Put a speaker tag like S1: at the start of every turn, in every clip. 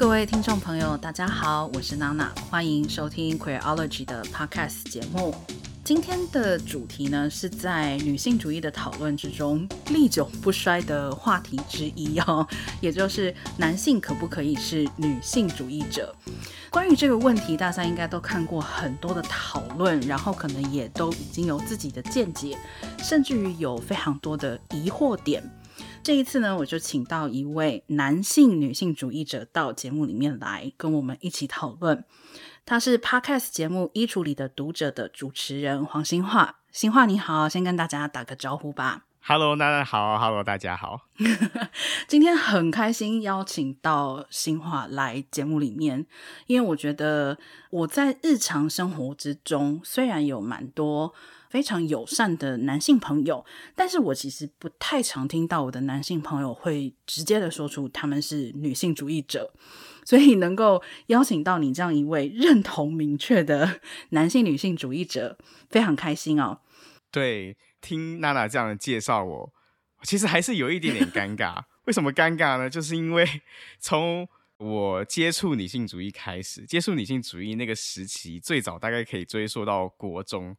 S1: 各位听众朋友，大家好，我是娜娜，欢迎收听 Queerology 的 Podcast 节目。今天的主题呢，是在女性主义的讨论之中历久不衰的话题之一哦，也就是男性可不可以是女性主义者？关于这个问题，大家应该都看过很多的讨论，然后可能也都已经有自己的见解，甚至于有非常多的疑惑点。这一次呢，我就请到一位男性女性主义者到节目里面来跟我们一起讨论。他是 Podcast 节目《衣橱里的读者》的主持人黄新化。新化你好，先跟大家打个招呼吧。
S2: Hello，大家好，Hello，大家好。
S1: 今天很开心邀请到新樺来节目里面，因为我觉得我在日常生活之中虽然有蛮多非常友善的男性朋友，但是我其实不太常听到我的男性朋友会直接的说出他们是女性主义者。所以能够邀请到你这样一位认同明确的 男性女性主义者，非常开心哦。
S2: 对，听娜娜这样的介绍我，其实还是有一点点尴尬。为什么尴尬呢？就是因为 从我接触女性主义开始，接触女性主义那个时期，最早大概可以追溯到国中，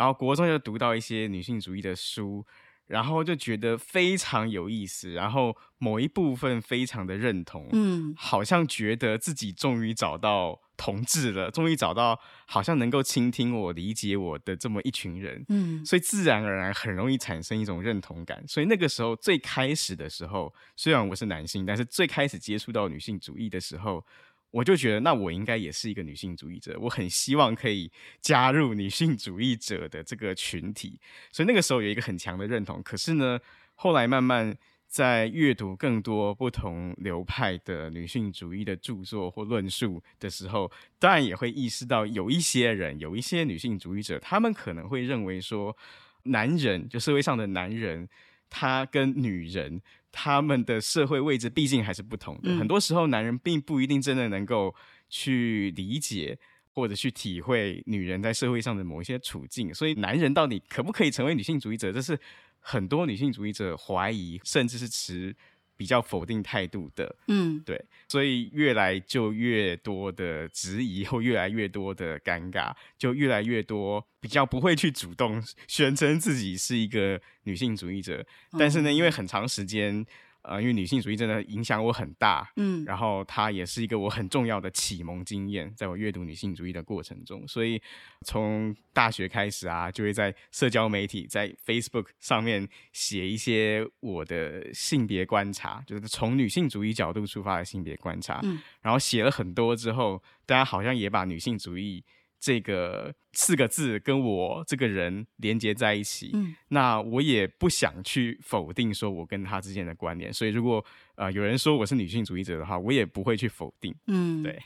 S2: 然后国中就读到一些女性主义的书。然后就觉得非常有意思，然后某一部分非常的认同，嗯，好像觉得自己终于找到同志了，终于找到好像能够倾听我、理解我的这么一群人，嗯，所以自然而然很容易产生一种认同感。所以那个时候最开始的时候，虽然我是男性，但是最开始接触到女性主义的时候。我就觉得，那我应该也是一个女性主义者。我很希望可以加入女性主义者的这个群体，所以那个时候有一个很强的认同。可是呢，后来慢慢在阅读更多不同流派的女性主义的著作或论述的时候，当然也会意识到，有一些人，有一些女性主义者，他们可能会认为说，男人就社会上的男人，他跟女人。他们的社会位置毕竟还是不同的，很多时候男人并不一定真的能够去理解或者去体会女人在社会上的某一些处境，所以男人到底可不可以成为女性主义者，这是很多女性主义者怀疑，甚至是持比较否定态度的，嗯，对，所以越来就越多的质疑，或越来越多的尴尬，就越来越多比较不会去主动宣称自己是一个女性主义者，但是呢，因为很长时间。呃，因为女性主义真的影响我很大，嗯，然后它也是一个我很重要的启蒙经验，在我阅读女性主义的过程中，所以从大学开始啊，就会在社交媒体，在 Facebook 上面写一些我的性别观察，就是从女性主义角度出发的性别观察，嗯，然后写了很多之后，大家好像也把女性主义。这个四个字跟我这个人连接在一起，嗯，那我也不想去否定说我跟他之间的关联，所以如果呃有人说我是女性主义者的话，我也不会去否定，嗯，对。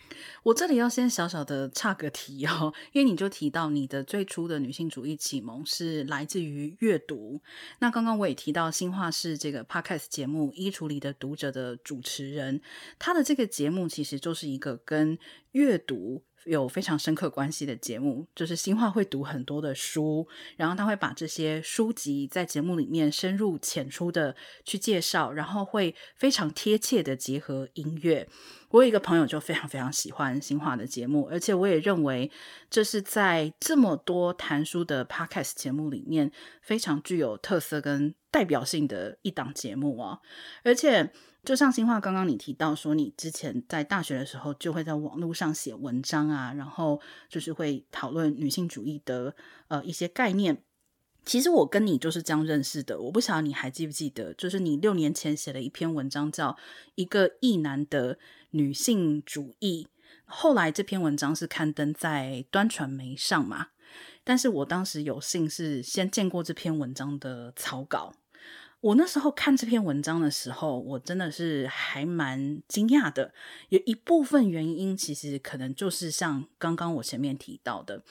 S1: 我这里要先小小的岔个题哦，因为你就提到你的最初的女性主义启蒙是来自于阅读，那刚刚我也提到新化是这个 Podcast 节目《衣橱里的读者》的主持人，他的这个节目其实就是一个跟阅读。有非常深刻关系的节目，就是新化会读很多的书，然后他会把这些书籍在节目里面深入浅出的去介绍，然后会非常贴切的结合音乐。我有一个朋友就非常非常喜欢新化的节目，而且我也认为这是在这么多谈书的 Podcast 节目里面非常具有特色跟代表性的一档节目啊，而且。就像新樺刚刚你提到说，你之前在大学的时候就会在网络上写文章啊，然后就是会讨论女性主义的呃一些概念。其实我跟你就是这样认识的，我不晓得你还记不记得，就是你六年前写了一篇文章，叫《一个异男的女性主义》，后来这篇文章是刊登在端传媒上嘛，但是我当时有幸是先见过这篇文章的草稿。我那时候看这篇文章的时候，我真的是还蛮惊讶的。有一部分原因，其实可能就是像刚刚我前面提到的，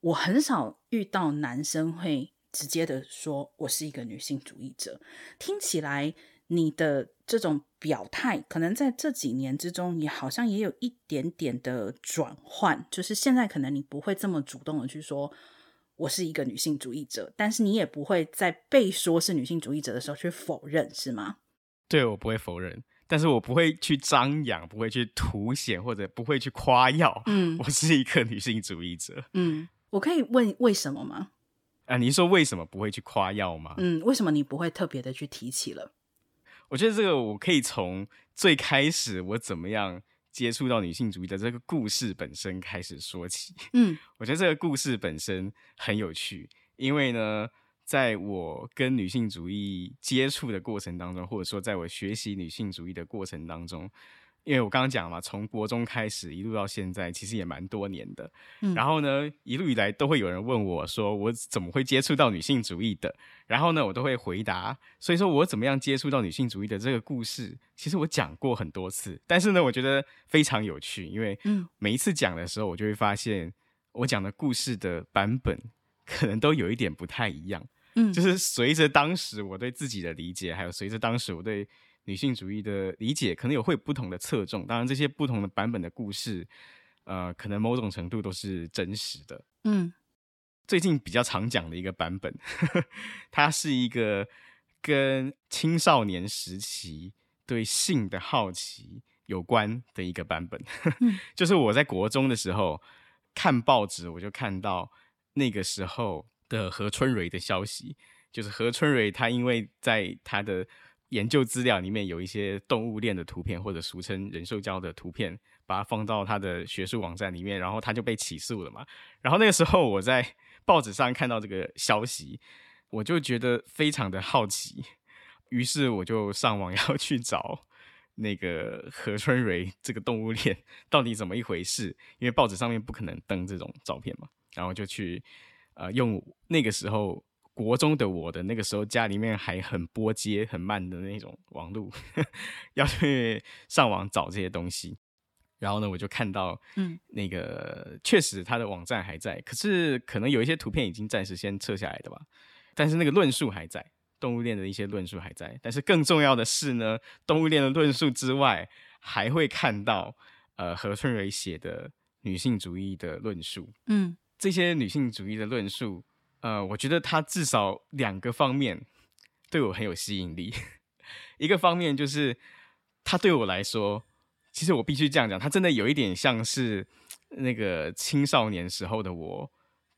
S1: 我很少遇到男生会直接的说我是一个女性主义者。听起来你的这种表态，可能在这几年之中，也好像也有一点点的转换，就是现在可能你不会这么主动的去说。我是一个女性主义者，但是你也不会在被说是女性主义者的时候去否认，是吗？
S2: 对，我不会否认，但是我不会去张扬，不会去凸显，或者不会去夸耀。嗯，我是一个 女性主义者。
S1: 嗯，我可以问为什么吗？啊、
S2: 呃，你说为什么不会去夸耀吗？
S1: 嗯，为什么你不会特别的去提起了？
S2: 我觉得这个我可以从最开始我怎么样接触到女性主义的这个故事本身开始说起。嗯，我觉得这个故事本身很有趣，因为呢。在我跟女性主义接触的过程当中，或者说在我学习女性主义的过程当中，因为我刚刚讲了嘛，从国中开始一路到现在，其实也蛮多年的。嗯。然后呢，一路以来都会有人问我说，我怎么会接触到女性主义的？然后呢，我都会回答。所以说我怎么样接触到女性主义的这个故事，其实我讲过很多次。但是呢，我觉得非常有趣，因为每一次讲的时候，我就会发现我讲的故事的版本可能都有一点不太一样。嗯，就是随着当时我对自己的理解，还有随着当时我对女性主义的理解，可能有会有不同的侧重。当然，这些不同的版本的故事，呃，可能某种程度都是真实的。嗯，最近比较常讲的一个版本，呵呵，它是一个跟青少年时期对性的好奇有关的一个版本。呵 呵，就是我在国中的时候看报纸，我就看到那个时候。的何春蕊的消息，就是何春蕊，她因为在他的研究资料里面有一些动物链的图片，或者俗称人兽交的图片，把它放到他的学术网站里面，然后他就被起诉了嘛。然后那个时候我在报纸上看到这个消息，我就觉得非常的好奇，于是我就上网 要去找那个何春蕊这个动物链到底怎么一回事，因为报纸上面不可能登这种照片嘛，然后就去。呃，用那个时候国中的我的那个时候家里面还很波接很慢的那种网路，要去上网找这些东西，然后呢，我就看到，嗯，那个确实他的网站还在，可是可能有一些图片已经暂时先撤下来的吧，但是那个论述还在，动物链的一些论述还在，但是更重要的是呢，动物链的论述之外，还会看到呃何春蕊写的女性主义的论述，嗯。这些女性主义的论述，呃，我觉得它至少两个方面对我很有吸引力。一个方面就是，它对我来说，其实我必须这样讲，它真的有一点像是那个青少年时候的我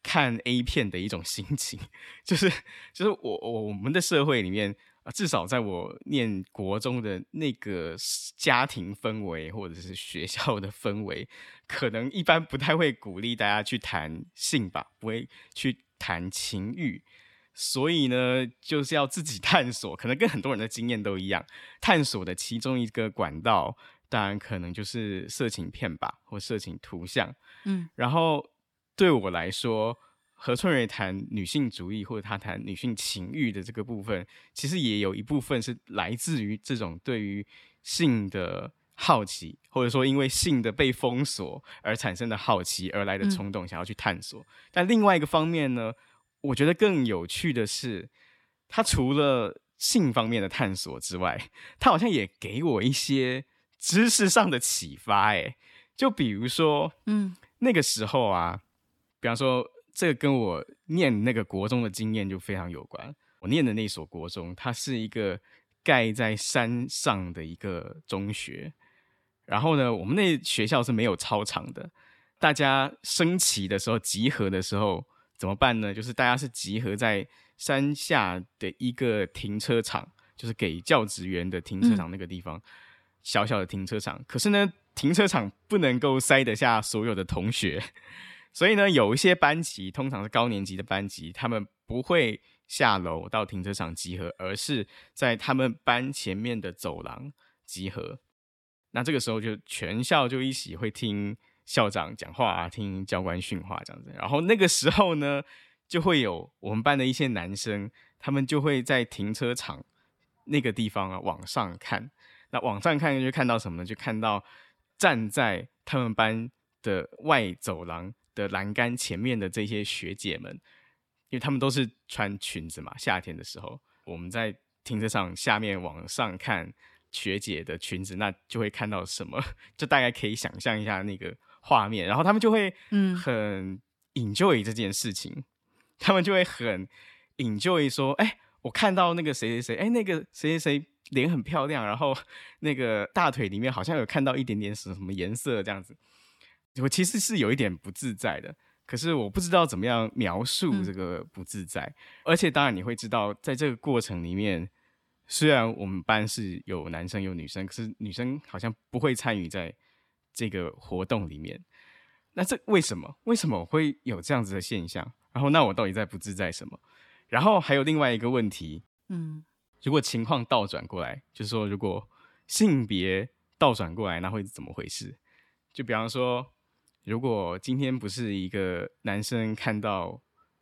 S2: 看 A 片的一种心情，就是，就是我我我们的社会里面。啊，至少在我念国中的那个家庭氛围，或者是学校的氛围，可能一般不太会鼓励大家去谈性吧，不会去谈情欲，所以呢，就是要自己 探索。可能跟很多人的经验都一样，探索的其中一个管道，当然可能就是色情片吧，或色情图像。嗯，然后对我来说。何春蕊谈女性主义，或者她谈女性情欲的这个部分，其实也有一部分是来自于这种对于性的好奇，或者说因为性的被封锁而产生的好奇而来的冲动，想要去探索。嗯。但另外一个方面呢，我觉得更有趣的是，他除了性方面的探索之外，他好像也给我一些知识上的启发。哎，就比如说，嗯，那个时候啊，比方说。这个跟我念那个国中的经验就非常有关。我念的那所国中，它是一个盖在山上的一个中学。然后呢，我们那学校是没有操场的。大家升旗的时候，集合的时候怎么办呢？就是大家是集合在山下的一个停车场，就是给教职员的停车场那个地方，嗯、小小的停车场。可是呢，停车场不能够塞得下所有的同学。所以呢，有一些班级，通常是高年级的班级，他们不会下楼到停车场集合，而是在他们班前面的走廊集合。那这个时候就全校就一起会听校长讲话啊，听教官训话这样子。然后那个时候呢，就会有我们班的一些男生，他们就会在停车场那个地方啊往上看。那往上看就看到什么呢？就看到站在他们班的外走廊。的栏杆前面的这些学姐们，因为他们都是穿裙子嘛，夏天的时候，我们在停车场下面往上看学姐的裙子，那就会看到什么？就大概可以想象一下那个画面，然后他们就会嗯很 enjoy 这件事情，嗯、他们就会很 enjoy 说，哎、欸，我看到那个谁谁谁，哎、欸，那个谁谁谁脸很漂亮，然后那个大腿里面好像有看到一点点什么什么颜色这样子，我其实是有一点不自在的。可是我不知道怎么样描述这个不自在，嗯、而且当然你会知道，在这个过程里面，虽然我们班是有男生有女生，可是女生好像不会参与在这个活动里面。那这为什么？为什么会有这样子的现象？然后那我到底在不自在什么？然后还有另外一个问题，嗯，如果情况倒转过来，就是说如果性别倒转过来，那会怎么回事？就比方说，如果今天不是一个男生看到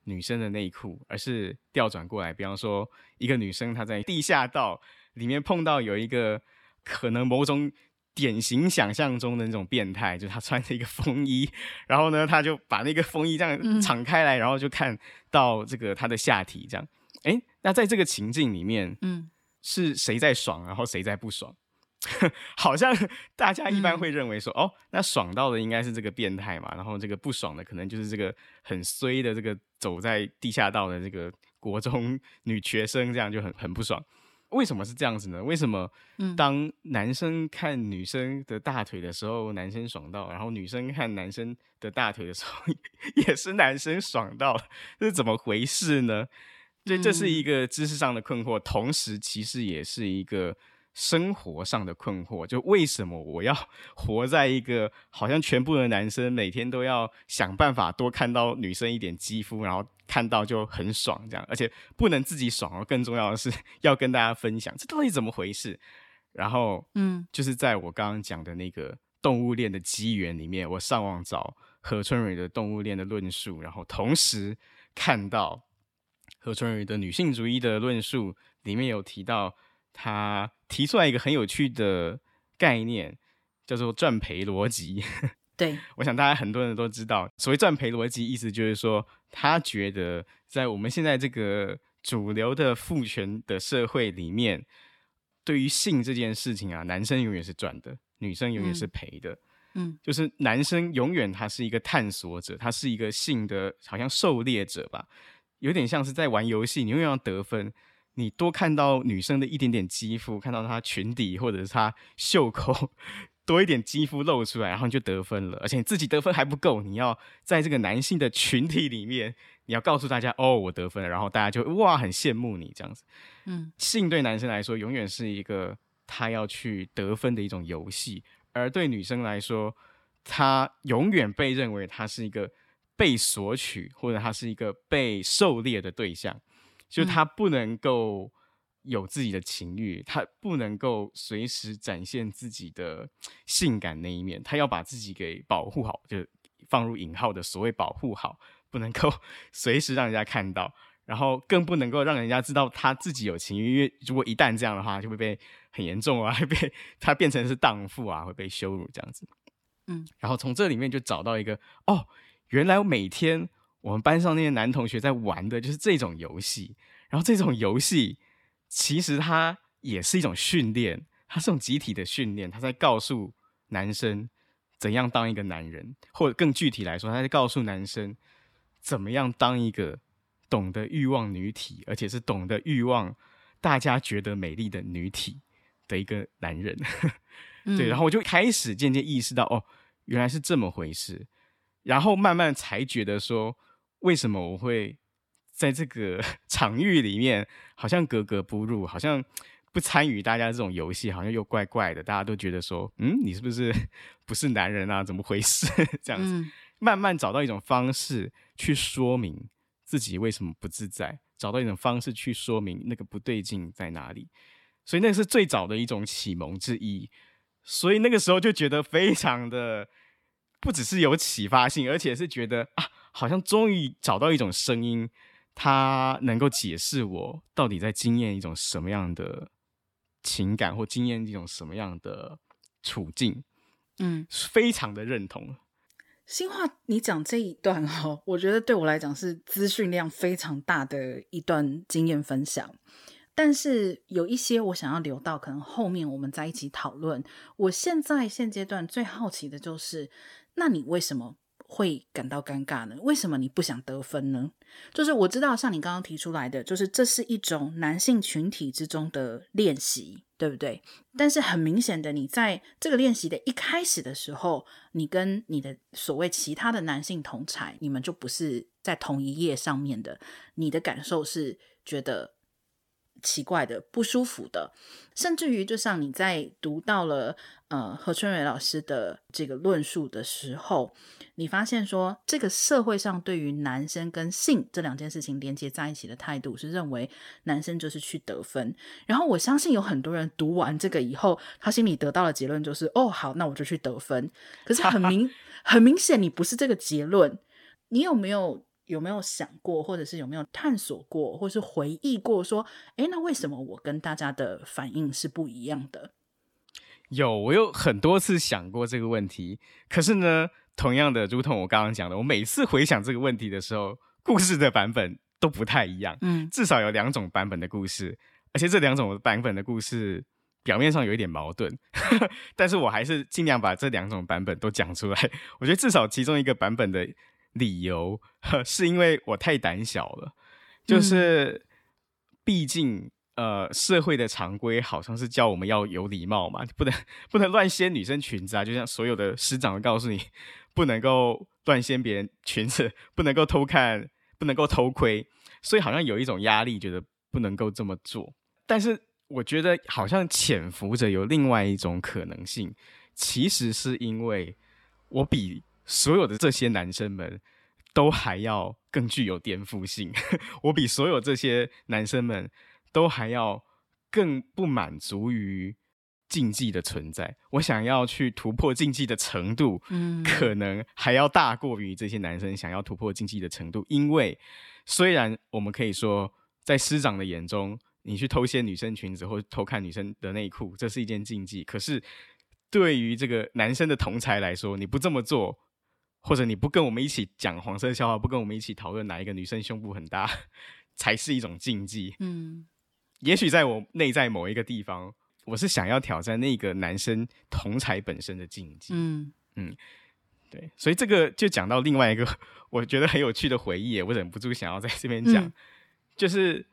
S2: 女生的内裤，而是调转过来，比方说一个女生她在地下道里面碰到有一个可能某种。典型想象中的那种变态，就是他穿着一个风衣，然后呢，他就把那个风衣这样敞开来，嗯、然后就看到这个她的下体，这样。哎，那在这个情境里面，嗯，是谁在爽，然后谁在不爽？好像 大家一般会认为说，嗯、哦，那爽到的应该是这个变态嘛，然后这个不爽的可能就是这个很衰的这个走在地下道的这个国中 女学生，这样就很很不爽。为什么是这样子呢？为什么当男生看女生的大腿的时候，男生爽到；然后女生看男生的大腿的时候，也是男生爽到？这是怎么回事呢？这这是一个知识上的困惑，同时其实也是一个生活上的困惑。就为什么我要 活在一个好像全部的男生每天都要想办法多看到女生一点肌肤，然后。看到就很爽，这样，而且不能自己爽哦，更重要的是 要跟大家分享，这到底怎么回事？然后，嗯，就是在我刚刚讲的那个动物链的机缘里面，我上网找何春蕊的动物链的论述，然后同时看到何春蕊的女性主义的论述里面有提到，他提出来一个很有趣的概念，叫做赚赔逻辑。
S1: 对，
S2: 我想大家很多人都知道，所谓赚赔逻辑，意思就是说，他觉得在我们现在这个主流的父权的社会里面，对于性这件事情啊，男生永远是赚的，女生永远是赔的。嗯，就是男生永远他是一个探索者，他是一个性的好像狩猎者吧，有点像是在玩游戏，你永远要得分，你多看到女生的一点点肌肤，看到她裙底或者是她袖口。多一点肌肤露出来，然后你就得分了。而且你自己得分还不够，你要在这个男性的群体里面，你要告诉大家哦，我得分了，然后大家就哇很羡慕你这样子。嗯，性对男生来说永远是一个他要去得分的一种游戏，而对女生来说，他永远被认为他是一个被索取或者他是一个被狩猎的对象，就他不能够。有自己的情欲，他不能够随时展现自己的性感那一面，他要把自己给保护好，就放入引号的所谓保护好，不能够 随时让人家看到，然后更不能够让人家知道他自己有情欲，因为如果一旦这样的话，就会被很严重啊，会被他变成是荡妇啊，会被羞辱这样子。嗯，然后从这里面就找到一个哦，原来我每天我们班上那些男同学在玩的就是这种游戏，然后这种游戏。其实它也是一种训练，它是一种集体的训练。它在告诉男生怎样当一个男人，或者更具体来说，他在告诉男生怎么样当一个懂得欲望女体，而且是懂得欲望大家觉得美丽的女体的一个男人。对，然后我就开始渐渐意识到，哦，原来是这么回事。然后慢慢才觉得说，为什么我会。在这个 场域里面，好像格格不入，好像不参与大家这种游戏，好像又怪怪的。大家都觉得说，嗯，你是不是 不是男人啊？怎么回事？这样子，嗯、慢慢找到一种方式去说明自己为什么不自在，找到一种方式去说明那个不对劲在哪里。所以那是最早的一种启蒙之一。所以那个时候就觉得非常的，不只是有启发性，而且是觉得啊，好像终于找到一种声音。它能够解释我到底在经验一种什么样的情感，或经验一种什么样的处境，嗯，非常的认同。
S1: 新话，你讲这一段哦，我觉得对我来讲是资讯量非常大的一段经验分享，但是有一些我想要留到可能后面我们再一起讨论。我现在现阶段最好奇的就是，那你为什么会感到尴尬呢？为什么你不想得分呢？就是我知道，像你刚刚提出来的，就是这是一种男性群体之中的练习，对不对？但是很明显的，你在这个练习的一开始的时候，你跟你的所谓其他的男性同侪，你们就不是在同一页上面的，你的感受是觉得。奇怪的、不舒服的，甚至于就像你在读到了呃何春蕊老师的这个论述的时候，你发现说这个社会上对于男生跟性这两件事情连接在一起的态度是认为男生就是去得分，然后我相信有很多人读完这个以后，他心里得到的结论就是哦好，那我就去得分。可是很明 很明显，你不是这个结论，你有没有？有没有想过，或者是有没有探索过，或是回忆过，说，诶，那为什么我跟大家的反应是不一样的？
S2: 有，我有很多次想过这个问题。可是呢，同样的，如同我刚刚讲的，我每次回想这个问题的时候，故事的版本都不太一样。嗯，至少有两种版本的故事，而且这两种版本的故事表面上有一点矛盾，但是我还是尽量把这两种版本都讲出来。我觉得至少其中一个版本的。理由 是因为我太胆小了，就是毕竟呃社会的常规好像是教我们要有礼貌嘛，不能不能乱掀女生裙子啊，就像所有的师长都告诉你不能够乱掀别人裙子，不能够偷看，不能够偷窥，所以好像有一种压力，觉得不能够这么做。但是我觉得好像潜伏着有另外一种可能性，其实是因为我比。所有的这些男生们都还要更具有颠覆性，我比所有这些男生们都还要更不满足于禁忌的存在。我想要去突破禁忌的程度，嗯，可能还要大过于这些男生想要突破禁忌的程度。因为虽然我们可以说，在师长的眼中，你去偷掀女生裙子或偷看女生的内裤，这是一件禁忌。可是对于这个男生的同才来说，你不这么做。或者你不跟我们一起讲黄色笑话，不跟我们一起讨论哪一个女生胸部很大，才是一种禁忌。嗯，也许在我内在某一个地方，我是想要挑战那个男生同才本身的禁忌。嗯嗯，对，所以这个就讲到另外一个 我觉得很有趣的回忆，我忍不住想要在这边讲，嗯、就是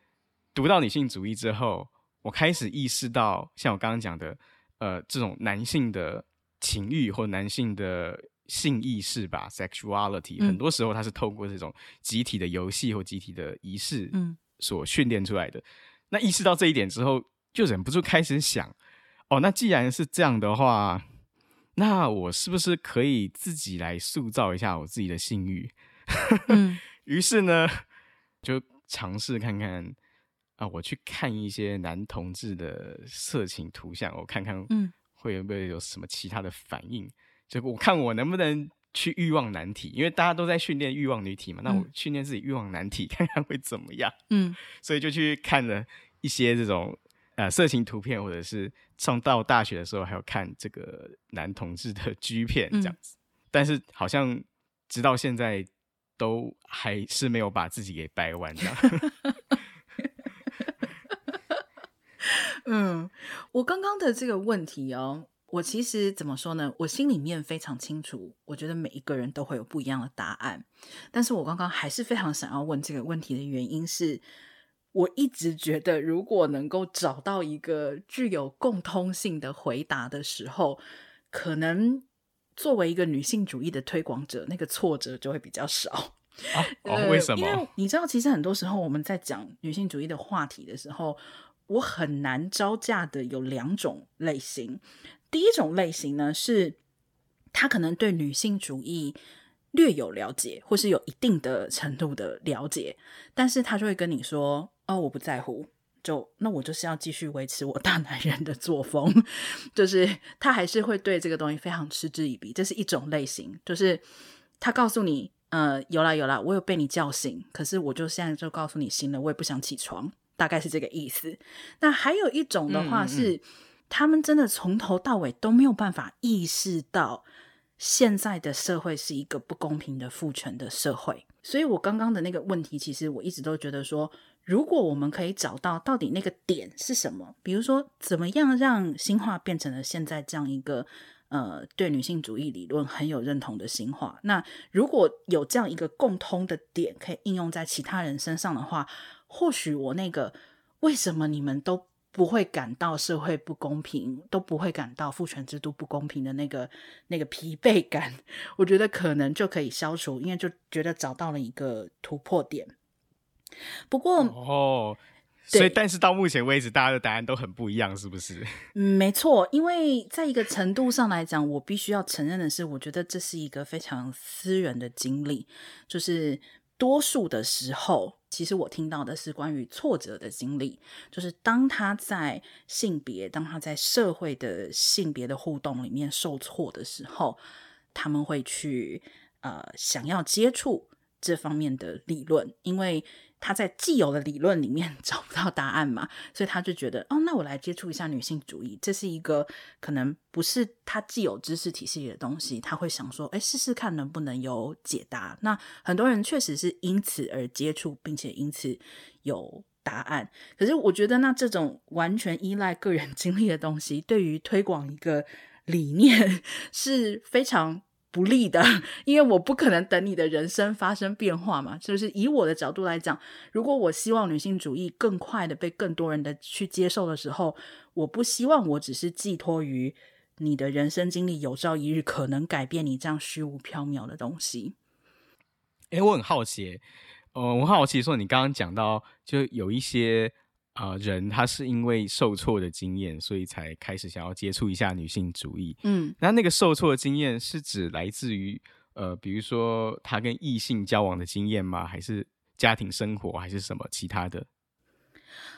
S2: 读到女性主义之后，我开始意识到，像我刚刚讲的，呃，这种男性的情欲或男性的。性意识吧，sexuality，嗯，很多时候它是透过这种集体的游戏或集体的仪式，嗯所训练出来的。嗯。那意识到这一点之后，就忍不住开始想，哦，那既然是这样的话，那我是不是可以自己来塑造一下我自己的性欲？嗯。于是呢，就尝试看看啊，我去看一些男同志的色情图像，我看看，嗯会不会有有什么其他的反应。就我看我能不能去欲望难题，因为大家都在训练欲望女体嘛，那我训练自己欲望男体，看看会怎么样。嗯，所以就去看了一些这种呃色情图片，或者是上到大学的时候还有看这个男同志的 G 片这样子，嗯，但是好像直到现在都还是没有把自己给掰弯这样。
S1: 嗯，我刚刚的这个问题哦。我其实怎么说呢？我心里面非常清楚，我觉得每一个人都会有不一样的答案。但是我刚刚还是非常想要问这个问题的原因是，我一直觉得，如果能够找到一个具有共通性的回答的时候，可能作为一个女性主义的推广者，那个挫折就会比较少。
S2: 啊，哦，为什么？
S1: 因为你知道，其实很多时候我们在讲女性主义的话题的时候，我很难招架的有两种类型。第一种类型呢，是他可能对女性主义略有了解，或是有一定的程度的了解，但是他就会跟你说：“哦，我不在乎，就那我就是要继续维持我大男人的作风。”就是他还是会对这个东西非常嗤之以鼻。这是一种类型，就是他告诉你：“呃，有啦有啦，我有被你叫醒，可是我就现在就告诉你醒了，我也不想起床。”大概是这个意思。那还有一种的话是。嗯嗯他们真的从头到尾都没有办法意识到，现在的社会是一个不公平的父权的社会。所以我刚刚的那个问题，其实我一直都觉得说，如果我们可以找到到底那个点是什么，比如说怎么样让新化变成了现在这样一个呃对女性主义理论很有认同的新化。那如果有这样一个共通的点可以应用在其他人身上的话，或许我那个为什么你们都不会感到社会不公平，都不会感到父权制度不公平的那个那个疲惫感，我觉得可能就可以消除，因为就觉得找到了一个突破点。不过
S2: 哦，所以但是到目前为止，大家的答案都很不一样，是不是？
S1: 嗯，没错，因为在一个程度上来讲，我必须要承认的是，我觉得这是一个非常私人的经历，就是。多数的时候，其实我听到的是关于挫折的经历，就是当他在性别，当他在社会的性别的互动里面受挫的时候，他们会去呃想要接触这方面的理论，因为。他在既有的理论里面 找不到答案嘛，所以他就觉得，哦，那我来接触一下女性主义，这是一个可能不是他既有知识体系里的东西，他会想说，哎，试试看能不能有解答。那很多人确实是因此而接触，并且因此有答案。可是我觉得，那这种完全依赖个人 经历的东西，对于推广一个理念 是非常。不利的，因为我不可能等你的人生发生变化嘛。就是以我的角度来讲，如果我希望女性主义更快的被更多人的去接受的时候，我不希望我只是寄托于你的人生经历，有朝一日可能改变你这样虚无缥缈的东西。
S2: 哎，我很好奇，呃，我很好奇说，你刚刚讲到，就有一些。啊、呃，人他是因为受挫的经验，所以才开始想要接触一下女性主义。嗯，那那个受挫的经验是指来自于呃，比如说他跟异性交往的经验吗？还是家庭生活，还是什么其他的？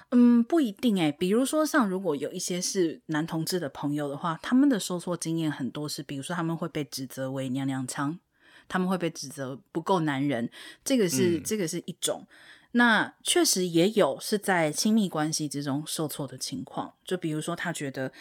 S1: 嗯，不一定哎。比如说，像如果有一些是男同志的朋友的话，他们的受挫经验很多是，比如说他们会被指责为娘娘腔，他们会被指责不够男人，这个是、嗯、这个是一种。那确实也有是在亲密关系之中受挫的情况，就比如说他觉得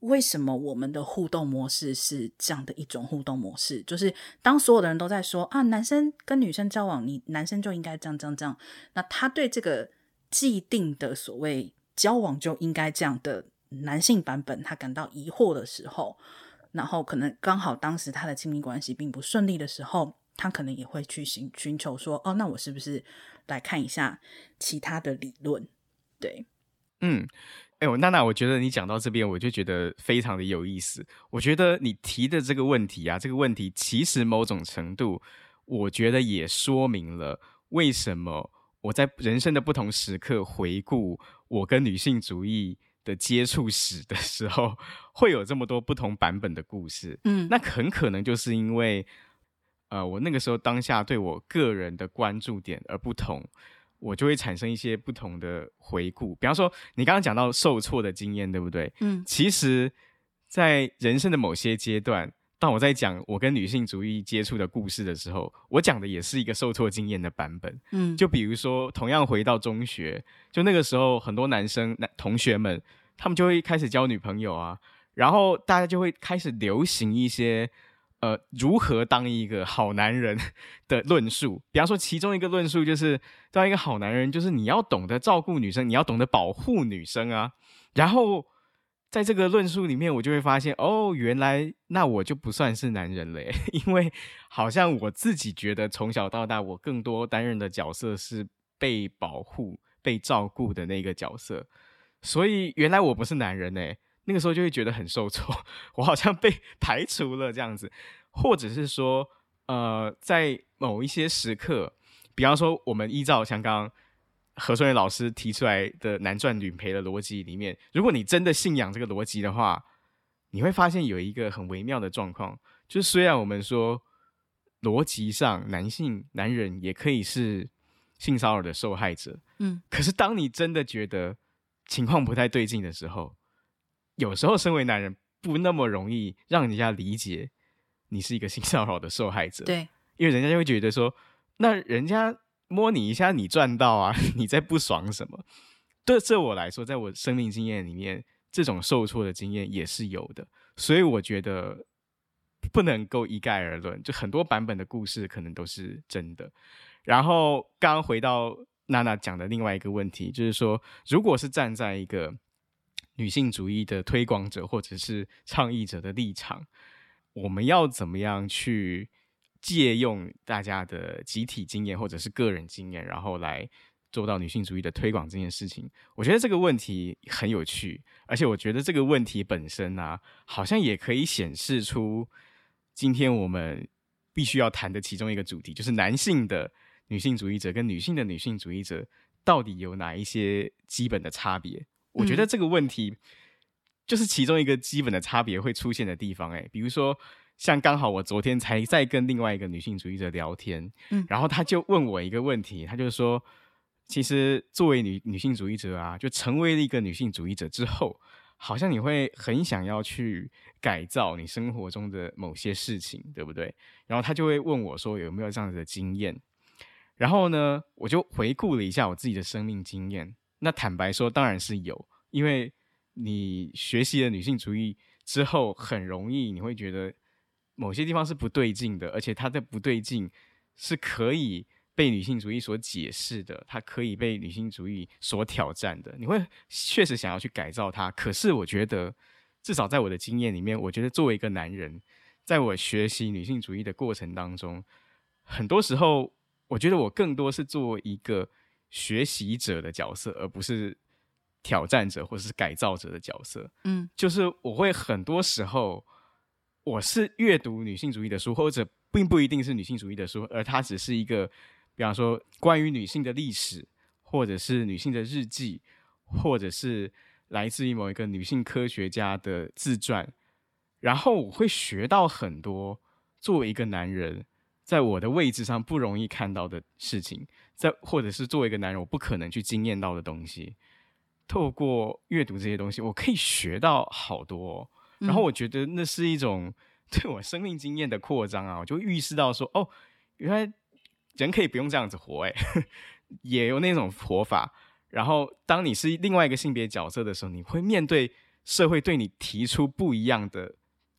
S1: 为什么我们的互动模式是这样的一种互动模式，就是当所有的人都在说啊，男生跟女生交往，你男生就应该这样这样这样，那他对这个既定的所谓交往就应该这样的男性版本，他感到疑惑的时候，然后可能刚好当时他的亲密关系并不顺利的时候，他可能也会去寻寻求说，哦，那我是不是？来看一下其他的理论，对，
S2: 嗯，哎，我娜娜，我觉得你讲到这边，我就觉得非常的有意思。我觉得你提的这个问题啊，这个问题其实某种程度，我觉得也说明了为什么我在人生的不同时刻回顾我跟女性主义的接触史的时候，会有这么多不同版本的故事。嗯，那很可能就是因为。呃，我那个时候当下对我个人的关注点而不同，我就会产生一些不同的回顾。比方说，你刚刚讲到受挫的经验，对不对？嗯，其实，在人生的某些阶段，当我在讲我跟女性主义接触的故事的时候，我讲的也是一个受挫经验的版本。嗯，就比如说，同样回到中学，就那个时候，很多男生男同学们，他们就会开始交女朋友啊，然后大家就会开始流行一些。呃，如何当一个好男人的论述？比方说，其中一个论述就是，当一个好男人，就是你要懂得照顾女生，你要懂得保护女生啊。然后，在这个论述里面，我就会发现，哦，原来那我就不算是男人了，因为好像我自己觉得从小到大，我更多担任的角色是被保护、被照顾的那个角色，所以原来我不是男人呢。那个时候就会觉得很受挫，我好像被 排除了这样子，或者是说，呃，在某一些时刻，比方说，我们依照像刚刚何顺元老师提出来的男赚女赔的逻辑里面，如果你真的信仰这个逻辑的话，你会发现有一个很微妙的状况，就是虽然我们说逻辑上男性男人也可以是性骚扰的受害者，嗯，可是当你真的觉得情况不太对劲的时候，有时候，身为男人不那么容易让人家理解你是一个性骚扰的受害者。
S1: 对，
S2: 因为人家就会觉得说，那人家摸你一下，你赚到啊，你在不爽什么？对，这我来说，在我生命经验里面，这种受挫的经验也是有的。所以我觉得不能够一概而论，就很多版本的故事可能都是真的。然后刚刚回到娜娜讲的另外一个问题，就是说，如果是站在一个女性主义的推广者或者是倡议者的立场，我们要怎么样去借用大家的集体经验或者是个人经验，然后来做到女性主义的推广这件事情？我觉得这个问题很有趣，而且我觉得这个问题本身呢、啊，好像也可以显示出今天我们必须要谈的其中一个主题，就是男性的女性主义者跟女性的女性主义者到底有哪一些基本的差别？我觉得这个问题。就是其中一个基本的差别会出现的地方，哎，比如说像刚好我昨天才在跟另外一个女性主义者聊天，嗯，然后他就问我一个问题，他就说，其实作为女女性主义者啊，就成为了一个女性主义者之后，好像你会很想要去改造你生活中的某些事情，对不对？然后他就会问我说有没有这样子的经验，然后呢，我就回顾了一下我自己的生命经验，那坦白说，当然是有，因为。你学习了女性主义之后，很容易你会觉得某些地方是不对劲的，而且它的不对劲是可以被女性主义所解释的，它可以被女性主义所挑战的。你会确实想要去改造它，可是我觉得，至少在我的经验里面，我觉得作为一个男人，在我学习女性主义的过程当中，很多时候，我觉得我更多是作为一个学习者的角色，而不是。挑战者或者是改造者的角色，嗯，就是我会很多时候，我是阅读女性主义的书，或者并不一定是女性主义的书，而它只是一个，比方说关于女性的历史，或者是女性的日记，或者是来自于某一个女性科学家的自传，然后我会学到很多作为一个男人在我的位置上不容易看到的事情，在或者是作为一个男人我不可能去经验到的东西。透过阅读这些东西，我可以学到好多哦，然后我觉得那是一种对我生命经验的扩张啊！我就预示到说，哦，原来人可以不用这样子活，哎，也有那种活法。然后，当你是另外一个性别角色的时候，你会面对社会对你提出不一样的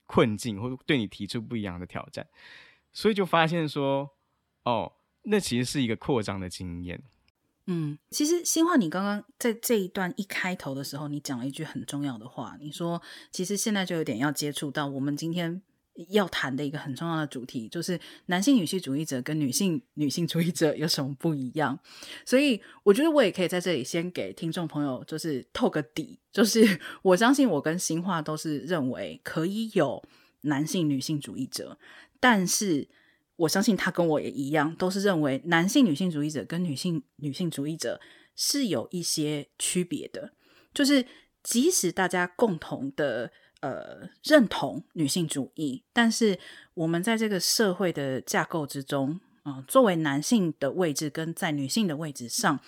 S2: 困境，或者对你提出不一样的挑战，所以就发现说，哦，那其实是一个扩张的经验。
S1: 嗯，其实新化，你刚刚在这一段一开头的时候，你讲了一句很重要的话，你说其实现在就有点要接触到我们今天要谈的一个很重要的主题，就是男性女性主义者跟女性女性主义者有什么不一样。所以我觉得我也可以在这里先给听众朋友就是透个底，就是 我相信我跟新化都是认为可以有男性女性主义者，但是。我相信他跟我也一样，都是认为男性女性主义者跟女性女性主义者是有一些区别的。就是即使大家共同的呃认同女性主义，但是我们在这个社会的架构之中啊、作为男性的位置跟在女性的位置上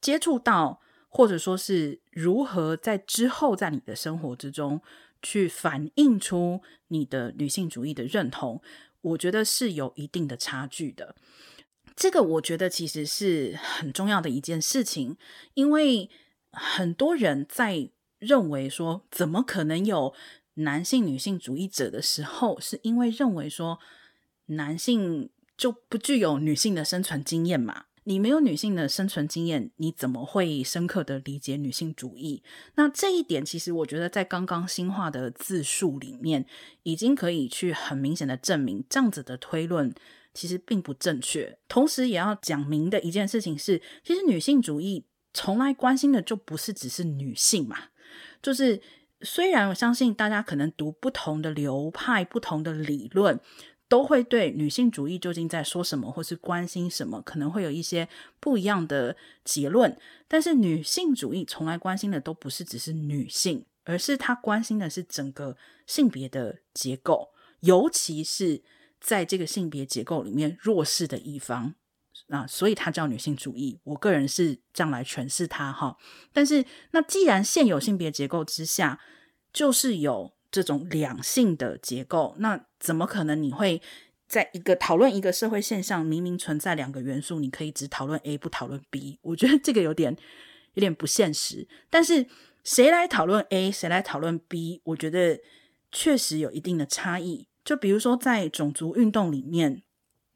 S1: 接触到，或者说是如何在之后在你的生活之中去反映出你的女性主义的认同。我觉得是有一定的差距的，这个我觉得其实是很重要的一件事情，因为很多人在认为说，怎么可能有男性女性主义者的时候，是因为认为说男性就不具有女性的生存经验嘛。你没有女性的生存经验，你怎么会深刻的理解女性主义？那这一点，其实我觉得在刚刚新化的自述里面，已经可以去很明显的证明，这样子的推论其实并不正确。同时，也要讲明的一件事情是，其实女性主义从来关心的就不是只是女性嘛。就是虽然我相信大家可能读不同的流派、不同的理论。都会对女性主义究竟在说什么，或是关心什么，可能会有一些不一样的结论。但是女性主义从来关心的都不是只是女性，而是她关心的是整个性别的结构，尤其是在这个性别结构里面弱势的一方啊，所以它叫女性主义。我个人是这样来诠释它哈。但是那既然现有性别结构之下，就是有。这种两性的结构，那怎么可能你会在一个讨论一个社会现象，明明存在两个元素，你可以只讨论 A 不讨论 B？我觉得这个有点有点不现实。但是谁来讨论 A，谁来讨论 B？我觉得确实有一定的差异。就比如说在种族运动里面，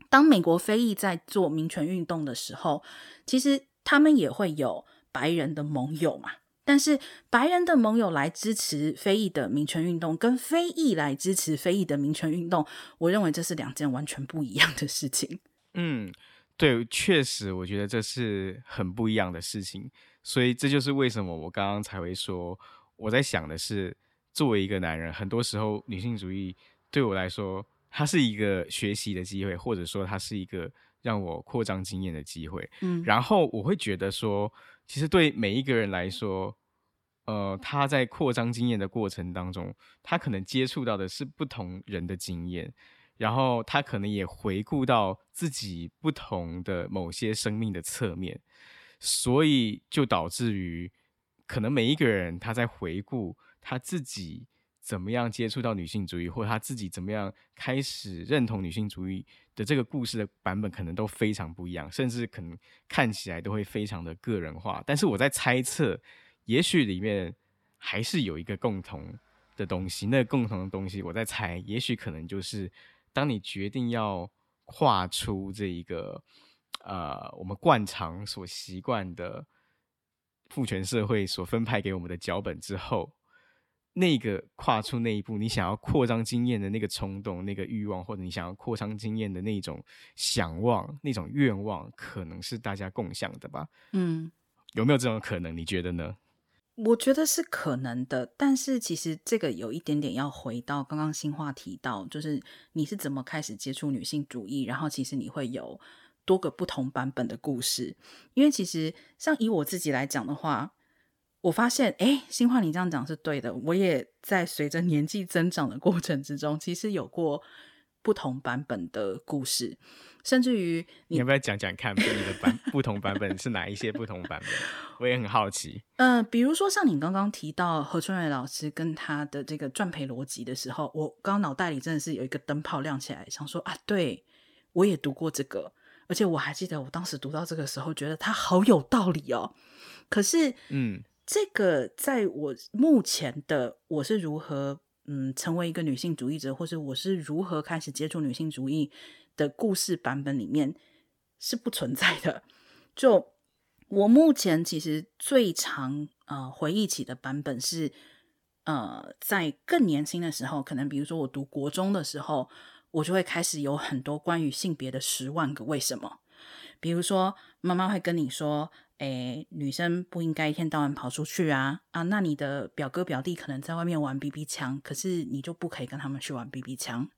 S1: 当美国非裔在做民权运动的时候，其实他们也会有白人的盟友嘛。但是白人的盟友来支持非裔的民权运动，跟非裔来支持非裔的民权运动，我认为这是两件完全不一样的事情。
S2: 嗯，对，确实，我觉得这是很不一样的事情。所以这就是为什么我刚刚才会说，我在想的是，作为一个男人，很多时候女性主义对我来说，它是一个学习的机会，或者说它是一个让我扩张经验的机会。嗯，然后我会觉得说，其实对每一个人来说，呃，他在扩张经验的过程当中，他可能接触到的是不同人的经验，然后他可能也回顾到自己不同的某些生命的侧面。所以就导致于，可能每一个人他在回顾他自己怎么样接触到女性主义，或者他自己怎么样开始认同女性主义的这个故事的版本，可能都非常不一样，甚至可能看起来都会非常的个人化。但是我在猜测，也许里面还是有一个共同的东西。那个共同的东西，我在猜，也许可能就是当你决定要跨出这一个。呃，我们惯常所习惯的父权社会所分派给我们的脚本之后，那个跨出那一步，你想要扩张经验的那个冲动、那个欲望，或者你想要扩张经验的那种想望、那种愿望，可能是大家共享的吧？嗯，有没有这种可能？你觉得呢？
S1: 我觉得是可能的，但是其实这个有一点点要回到刚刚新话提到，就是你是怎么开始接触女性主义，然后其实你会有。多个不同版本的故事，因为其实像以我自己来讲的话，我发现，哎，新话你这样讲是对的。我也在随着年纪增长的过程之中，其实有过不同版本的故事，甚至于你，
S2: 你要不要讲讲看，你的版不同版本是哪一些不同版本？我也很好奇。
S1: 嗯、呃，比如说像你刚刚提到何春蕊老师跟他的这个赚赔逻辑的时候，我刚刚脑袋里真的是有一个灯泡亮起来，想说啊，对，我也读过这个。而且我还记得，我当时读到这个时候，觉得它好有道理哦。可是，嗯，这个在我目前的我是如何嗯成为一个女性主义者，或者我是如何开始接触女性主义的故事版本里面是不存在的。就我目前其实最常呃回忆起的版本是呃在更年轻的时候，可能比如说我读国中的时候。我就会开始有很多关于性别的十万个为什么，比如说妈妈会跟你说，诶，女生不应该一天到晚跑出去啊啊，那你的表哥表弟可能在外面玩 BB 枪，可是你就不可以跟他们去玩 BB 枪，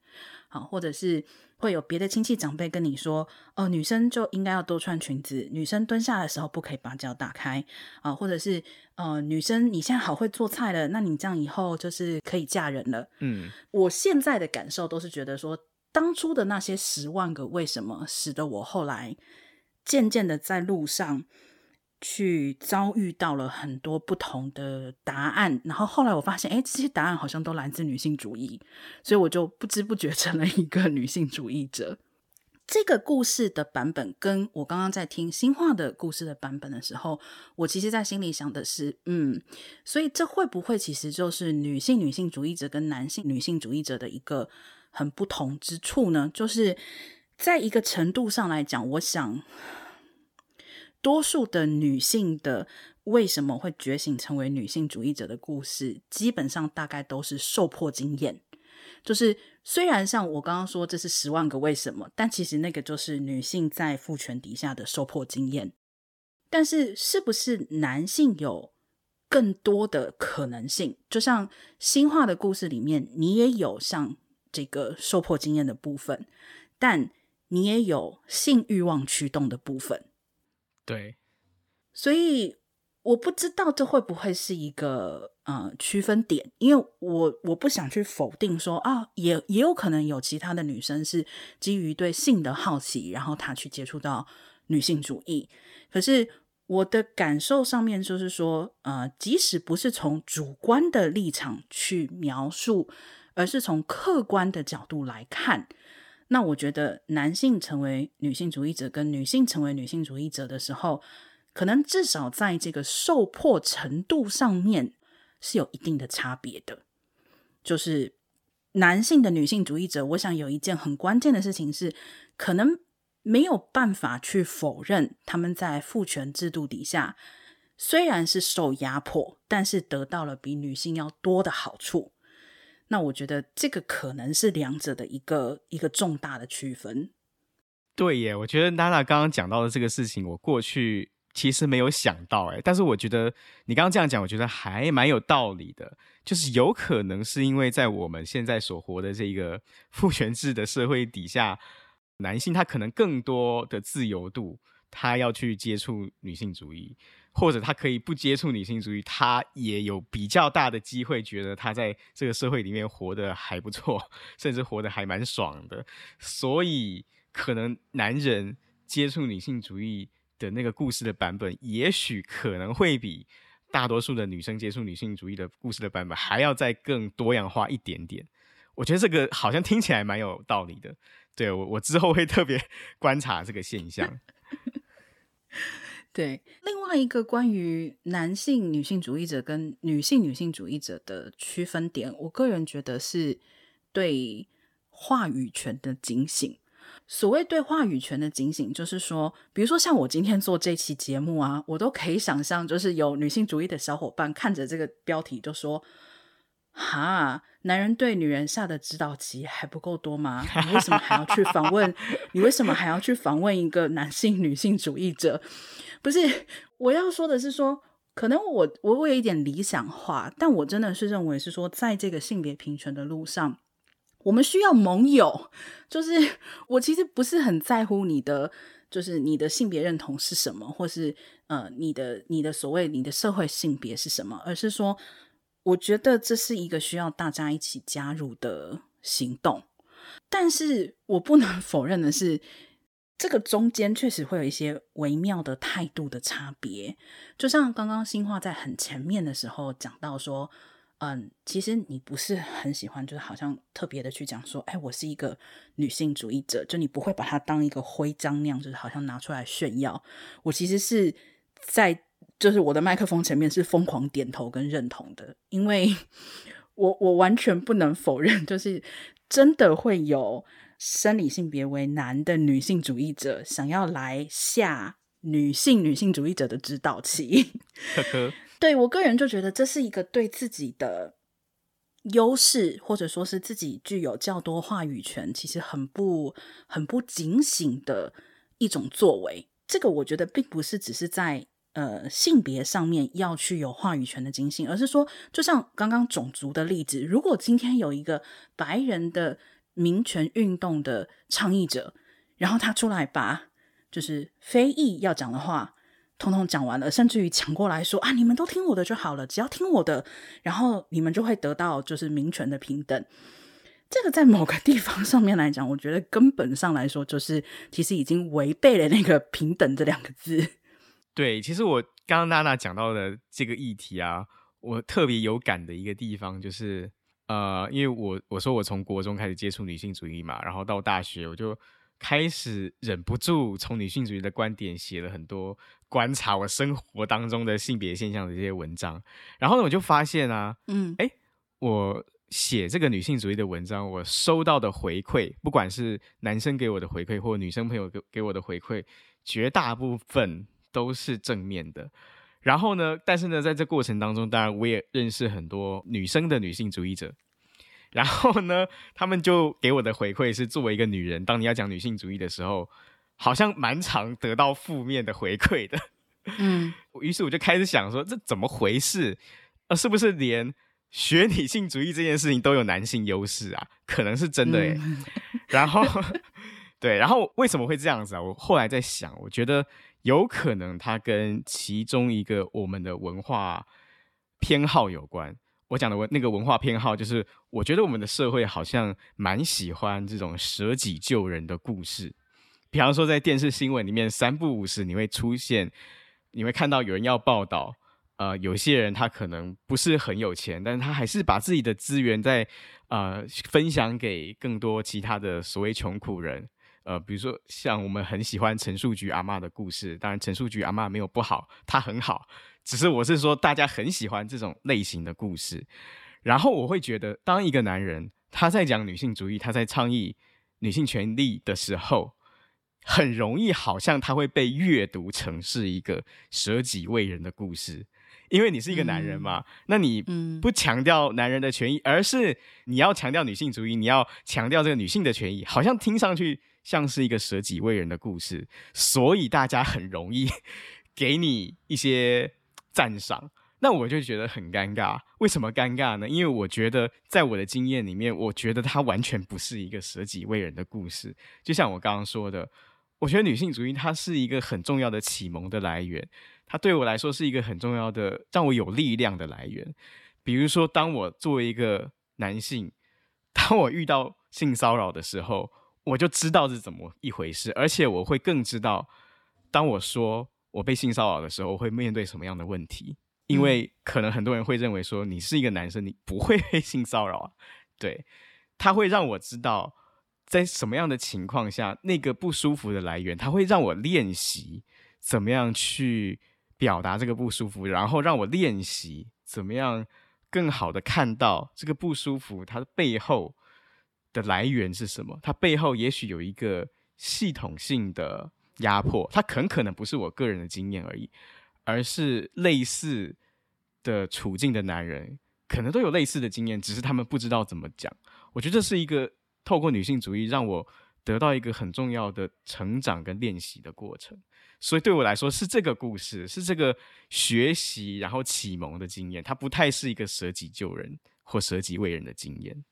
S1: 好，或者是会有别的亲戚长辈跟你说，哦，女生就应该要多穿裙子，女生蹲下的时候不可以把脚打开啊，或者是呃，女生你现在好会做菜了，那你这样以后就是可以嫁人了。嗯，我现在的感受都是觉得说。当初的那些十万个为什么，使得我后来渐渐的在路上去遭遇到了很多不同的答案，然后后来我发现，哎，这些答案好像都来自女性主义，所以我就不知不觉成了一个女性主义者。这个故事的版本跟我刚刚在听新话的故事的版本的时候，我其实在心里想的是，嗯，所以这会不会其实就是女性女性主义者跟男性女性主义者的一个很不同之处呢，就是在一个程度上来讲，我想，多数的女性的为什么会觉醒成为女性主义者的故事，基本上大概都是受迫经验。就是虽然像我刚刚说这是十万个为什么，但其实那个就是女性在父权底下的受迫经验。但是，是不是男性有更多的可能性？就像新话的故事里面，你也有像。这个受迫经验的部分，但你也有性欲望驱动的部分，
S2: 对，
S1: 所以我不知道这会不会是一个呃区分点，因为我我不想去否定说啊，也也有可能有其他的女生是基于对性的好奇，然后她去接触到女性主义，可是我的感受上面就是说，呃，即使不是从主观的立场去描述。而是从客观的角度来看，那我觉得男性成为女性主义者跟女性成为女性主义者的时候，可能至少在这个受迫程度上面是有一定的差别的。就是男性的女性主义者，我想有一件很关键的事情是，可能没有办法去否认他们在父权制度底下虽然是受压迫，但是得到了比女性要多的好处。那我觉得这个可能是两者的一个一个重大的区分。
S2: 对耶，我觉得娜娜刚刚讲到的这个事情，我过去其实没有想到哎，但是我觉得你刚刚这样讲，我觉得还蛮有道理的。就是有可能是因为在我们现在所活的这个 父权制的社会底下，男性他可能更多的自由度，他要去接触女性主义。或者他可以不接触女性主义，他也有比较大的机会觉得他在这个社会里面活得还不错，甚至活得还蛮爽的。所以，可能男人接触女性主义的那个故事的版本，也许可能会比大多数的女生接触女性主义的故事的版本还要再更多样化一点点。我觉得这个好像听起来蛮有道理的。对，我，我之后会特别 观察这个现象。
S1: 对，另外一个关于男性女性主义者跟女性女性主义者的区分点，我个人觉得是对话语权的警醒。所谓对话语权的警醒，就是说，比如说像我今天做这期节目啊，我都可以想象，就是有女性主义的小伙伴看着这个标题就说。哈，男人对女人下的指导棋还不够多吗？你为什么还要去访问？你为什么还要去访问一个男性女性主义者？不是，我要说的是说，可能我我我有一点理想化，但我真的是认为是说，在这个性别平权的路上，我们需要盟友。就是我其实不是很在乎你的，就是你的性别认同是什么，或是呃，你的你的所谓你的社会性别是什么，而是说。我觉得这是一个需要大家一起加入的行动，但是我不能 否认的是，这个中间确实会有一些微妙的态度的差别。就像刚刚新化在很前面的时候讲到说，嗯，其实你不是很喜欢，就是好像特别的去讲说，哎，我是一个女性主义者，就你不会把它当一个徽章那样，就是好像拿出来炫耀。我其实是在。就是我的麦克风前面是疯狂点头跟认同的，因为 我我完全不能否认，就是真的会有生理性别为男的女性主义者想要来下女性女性主义者的指导棋。对，我个人就觉得这是一个对自己的优势，或者说是自己具有较多话语权，其实很不很不警醒的一种作为。这个我觉得并不是只是在。呃，性别上面要去有话语权的警醒，而是说，就像刚刚种族的例子，如果今天有一个白人的民权运动的倡议者，然后他出来把就是非裔要讲的话通通讲完了，甚至于抢过来说啊，你们都听我的就好了，只要听我的，然后你们就会得到就是民权的平等。这个在某个地方上面来讲，我觉得根本上来说，就是其实已经违背了那个平等这两个字。
S2: 对，其实我刚刚娜娜讲到的这个议题啊，我特别有感的一个地方就是，呃，因为我我说我从国中开始接触女性主义嘛，然后到大学我就开始忍不住从女性主义的观点写了很多观察我生活当中的性别现象的这些文章，然后呢，我就发现啊，嗯，哎，我写这个女性主义的文章，我收到的回馈，不管是男生给我的回馈，或女生朋友给给我的回馈，绝大部分。都是正面的，然后呢，但是呢，在这过程当中，当然我也认识很多女生的女性主义者，然后呢，他们就给我的回馈是，作为一个女人，当你要讲女性主义的时候，好像蛮常得到负面的回馈的。嗯，于是我就开始想说，这怎么回事？呃，是不是连学女性主义这件事情都有男性优势啊？可能是真的 然后，对，然后为什么会这样子啊？我后来在想，我觉得。有可能它跟其中一个我们的文化偏好有关。我讲的文那个文化偏好，就是我觉得我们的社会好像蛮喜欢这种舍己救人的故事。比方说，在电视新闻里面，三不五时你会出现，你会看到有人要报道，呃，有些人他可能不是很有钱，但是他还是把自己的资源在呃分享给更多其他的所谓穷苦人。呃，比如说像我们很喜欢陈树菊阿嬷的故事，当然陈树菊阿嬷没有不好，她很好，只是我是说大家很喜欢这种类型的故事。然后我会觉得，当一个男人他在讲女性主义，他在倡议女性权利的时候，很容易好像他会被阅读成是一个舍己为人的故事。因为你是一个男人嘛，嗯、那你不强调男人的权益，嗯、而是你要强调女性主义，你要强调这个女性的权益，好像听上去像是一个舍己为人的故事，所以大家很容易 给你一些赞赏，那我就觉得很尴尬。为什么尴尬呢？因为我觉得在我的经验里面，我觉得它完全不是一个舍己为人的故事。就像我刚刚说的，我觉得女性主义它是一个很重要的启蒙的来源。它对我来说是一个很重要的，让我有力量的来源。比如说，当我作为一个男性，当我遇到性骚扰的时候，我就知道是怎么一回事，而且我会更知道，当我说我被性骚扰的时候，我会面对什么样的问题。因为可能很多人会认为说，你是一个男生，你不会被性骚扰啊。对，他会让我知道，在什么样的情况下，那个不舒服的来源，他会让我练习怎么样去。表达这个不舒服，然后让我练习怎么样更好的看到这个不舒服它的背后的来源是什么？它背后也许有一个系统性的压迫，它很可能不是我个人的经验而已，而是类似的处境的男人可能都有类似的经验，只是他们不知道怎么讲。我觉得这是一个透过女性主义让我得到一个很重要的成长跟练习的过程。所以对我来说是这个故事，是这个学习然后启蒙的经验，它不太是一个舍己救人或舍己为人的经验。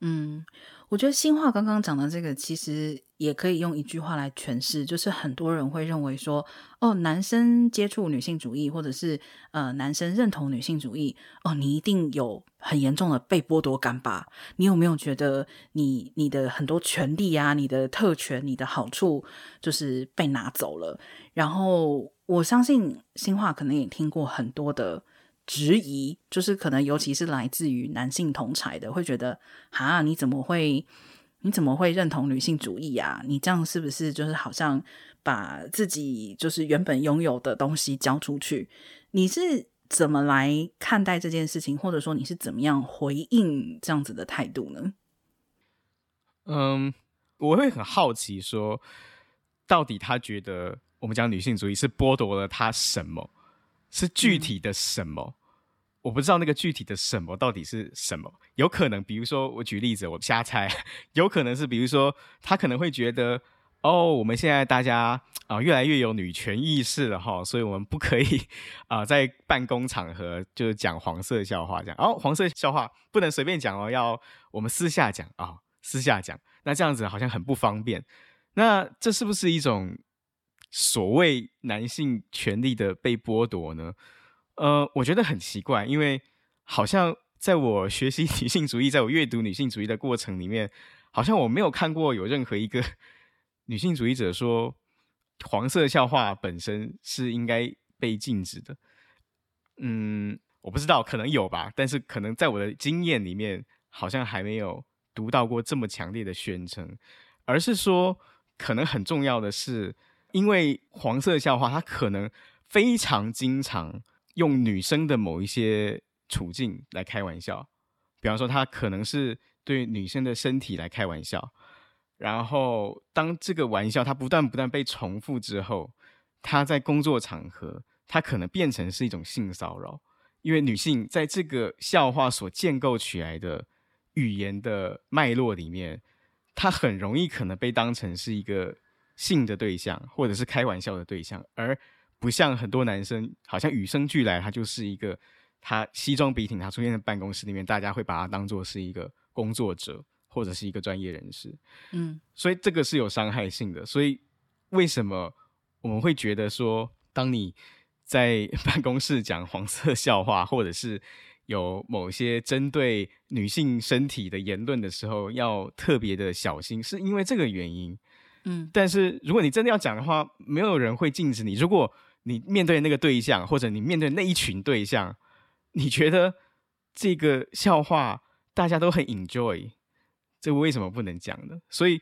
S1: 嗯，我觉得新化刚刚讲的这个，其实也可以用一句话来诠释，就是很多人会认为说，哦，男生接触女性主义，或者是呃，男生认同女性主义，哦，你一定有很严重的被剥夺感吧？你有没有觉得你你的很多权利啊，你的特权，你的好处，就是被拿走了？然后我相信新化可能也听过很多的。质疑就是可能，尤其是来自于男性同才的，会觉得啊，你怎么会，你怎么会认同女性主义啊？你这样是不是就是好像把自己就是原本拥有的东西交出去？你是怎么来看待这件事情，或者说你是怎么样回应这样子的态度呢？
S2: 嗯，我会很好奇说，到底他觉得我们讲女性主义是剥夺了他什么？是具体的什么？嗯、我不知道那个具体的什么到底是什么。有可能，比如说我举例子，我瞎猜，有可能是比如说他可能会觉得，哦，我们现在大家啊、呃、越来越有女权意识了哈，所以我们不可以 啊、呃、在办公场合就是讲黄色笑话这样。哦，黄色笑话不能随便讲哦，要我们私下讲啊、哦，私下讲。那这样子好像很不方便。那这是不是一种？所谓男性权利的被剥夺呢？呃，我觉得很奇怪，因为好像在我学习 女性主义，在我阅读女性主义的过程里面，好像我没有看过有任何一个 女性主义者说黄色笑话本身是应该被禁止的。嗯，我不知道，可能有吧，但是可能在我的经验里面，好像还没有读到过这么强烈的宣称，而是说，可能很重要的是。因为黄色笑话，它可能非常经常用女生的某一些处境来开玩笑，比方说，他可能是对女生的身体来开玩笑，然后当这个玩笑它不断不断被重复之后，他在工作场合，他可能变成是一种性骚扰，因为女性在这个笑话所建构起来的语言的脉络里面，它很容易可能被当成是一个。性的对象，或者是开玩笑的对象，而不像很多男生，好像与生俱来，他就是一个他西装笔挺，他出现在办公室里面，大家会把他当做是一个工作者或者是一个专业人士。嗯，所以这个是有伤害性的。所以为什么我们会觉得说，当你在 办公室讲黄色笑话，或者是有某些针对女性身体的言论的时候，要特别的小心，是因为这个原因。嗯，但是如果你真的要讲的话，没有人会禁止你。如果你面对那个对象，或者你面对那一群对象，你觉得这个笑话大家都很 enjoy，这为什么不能讲呢？所以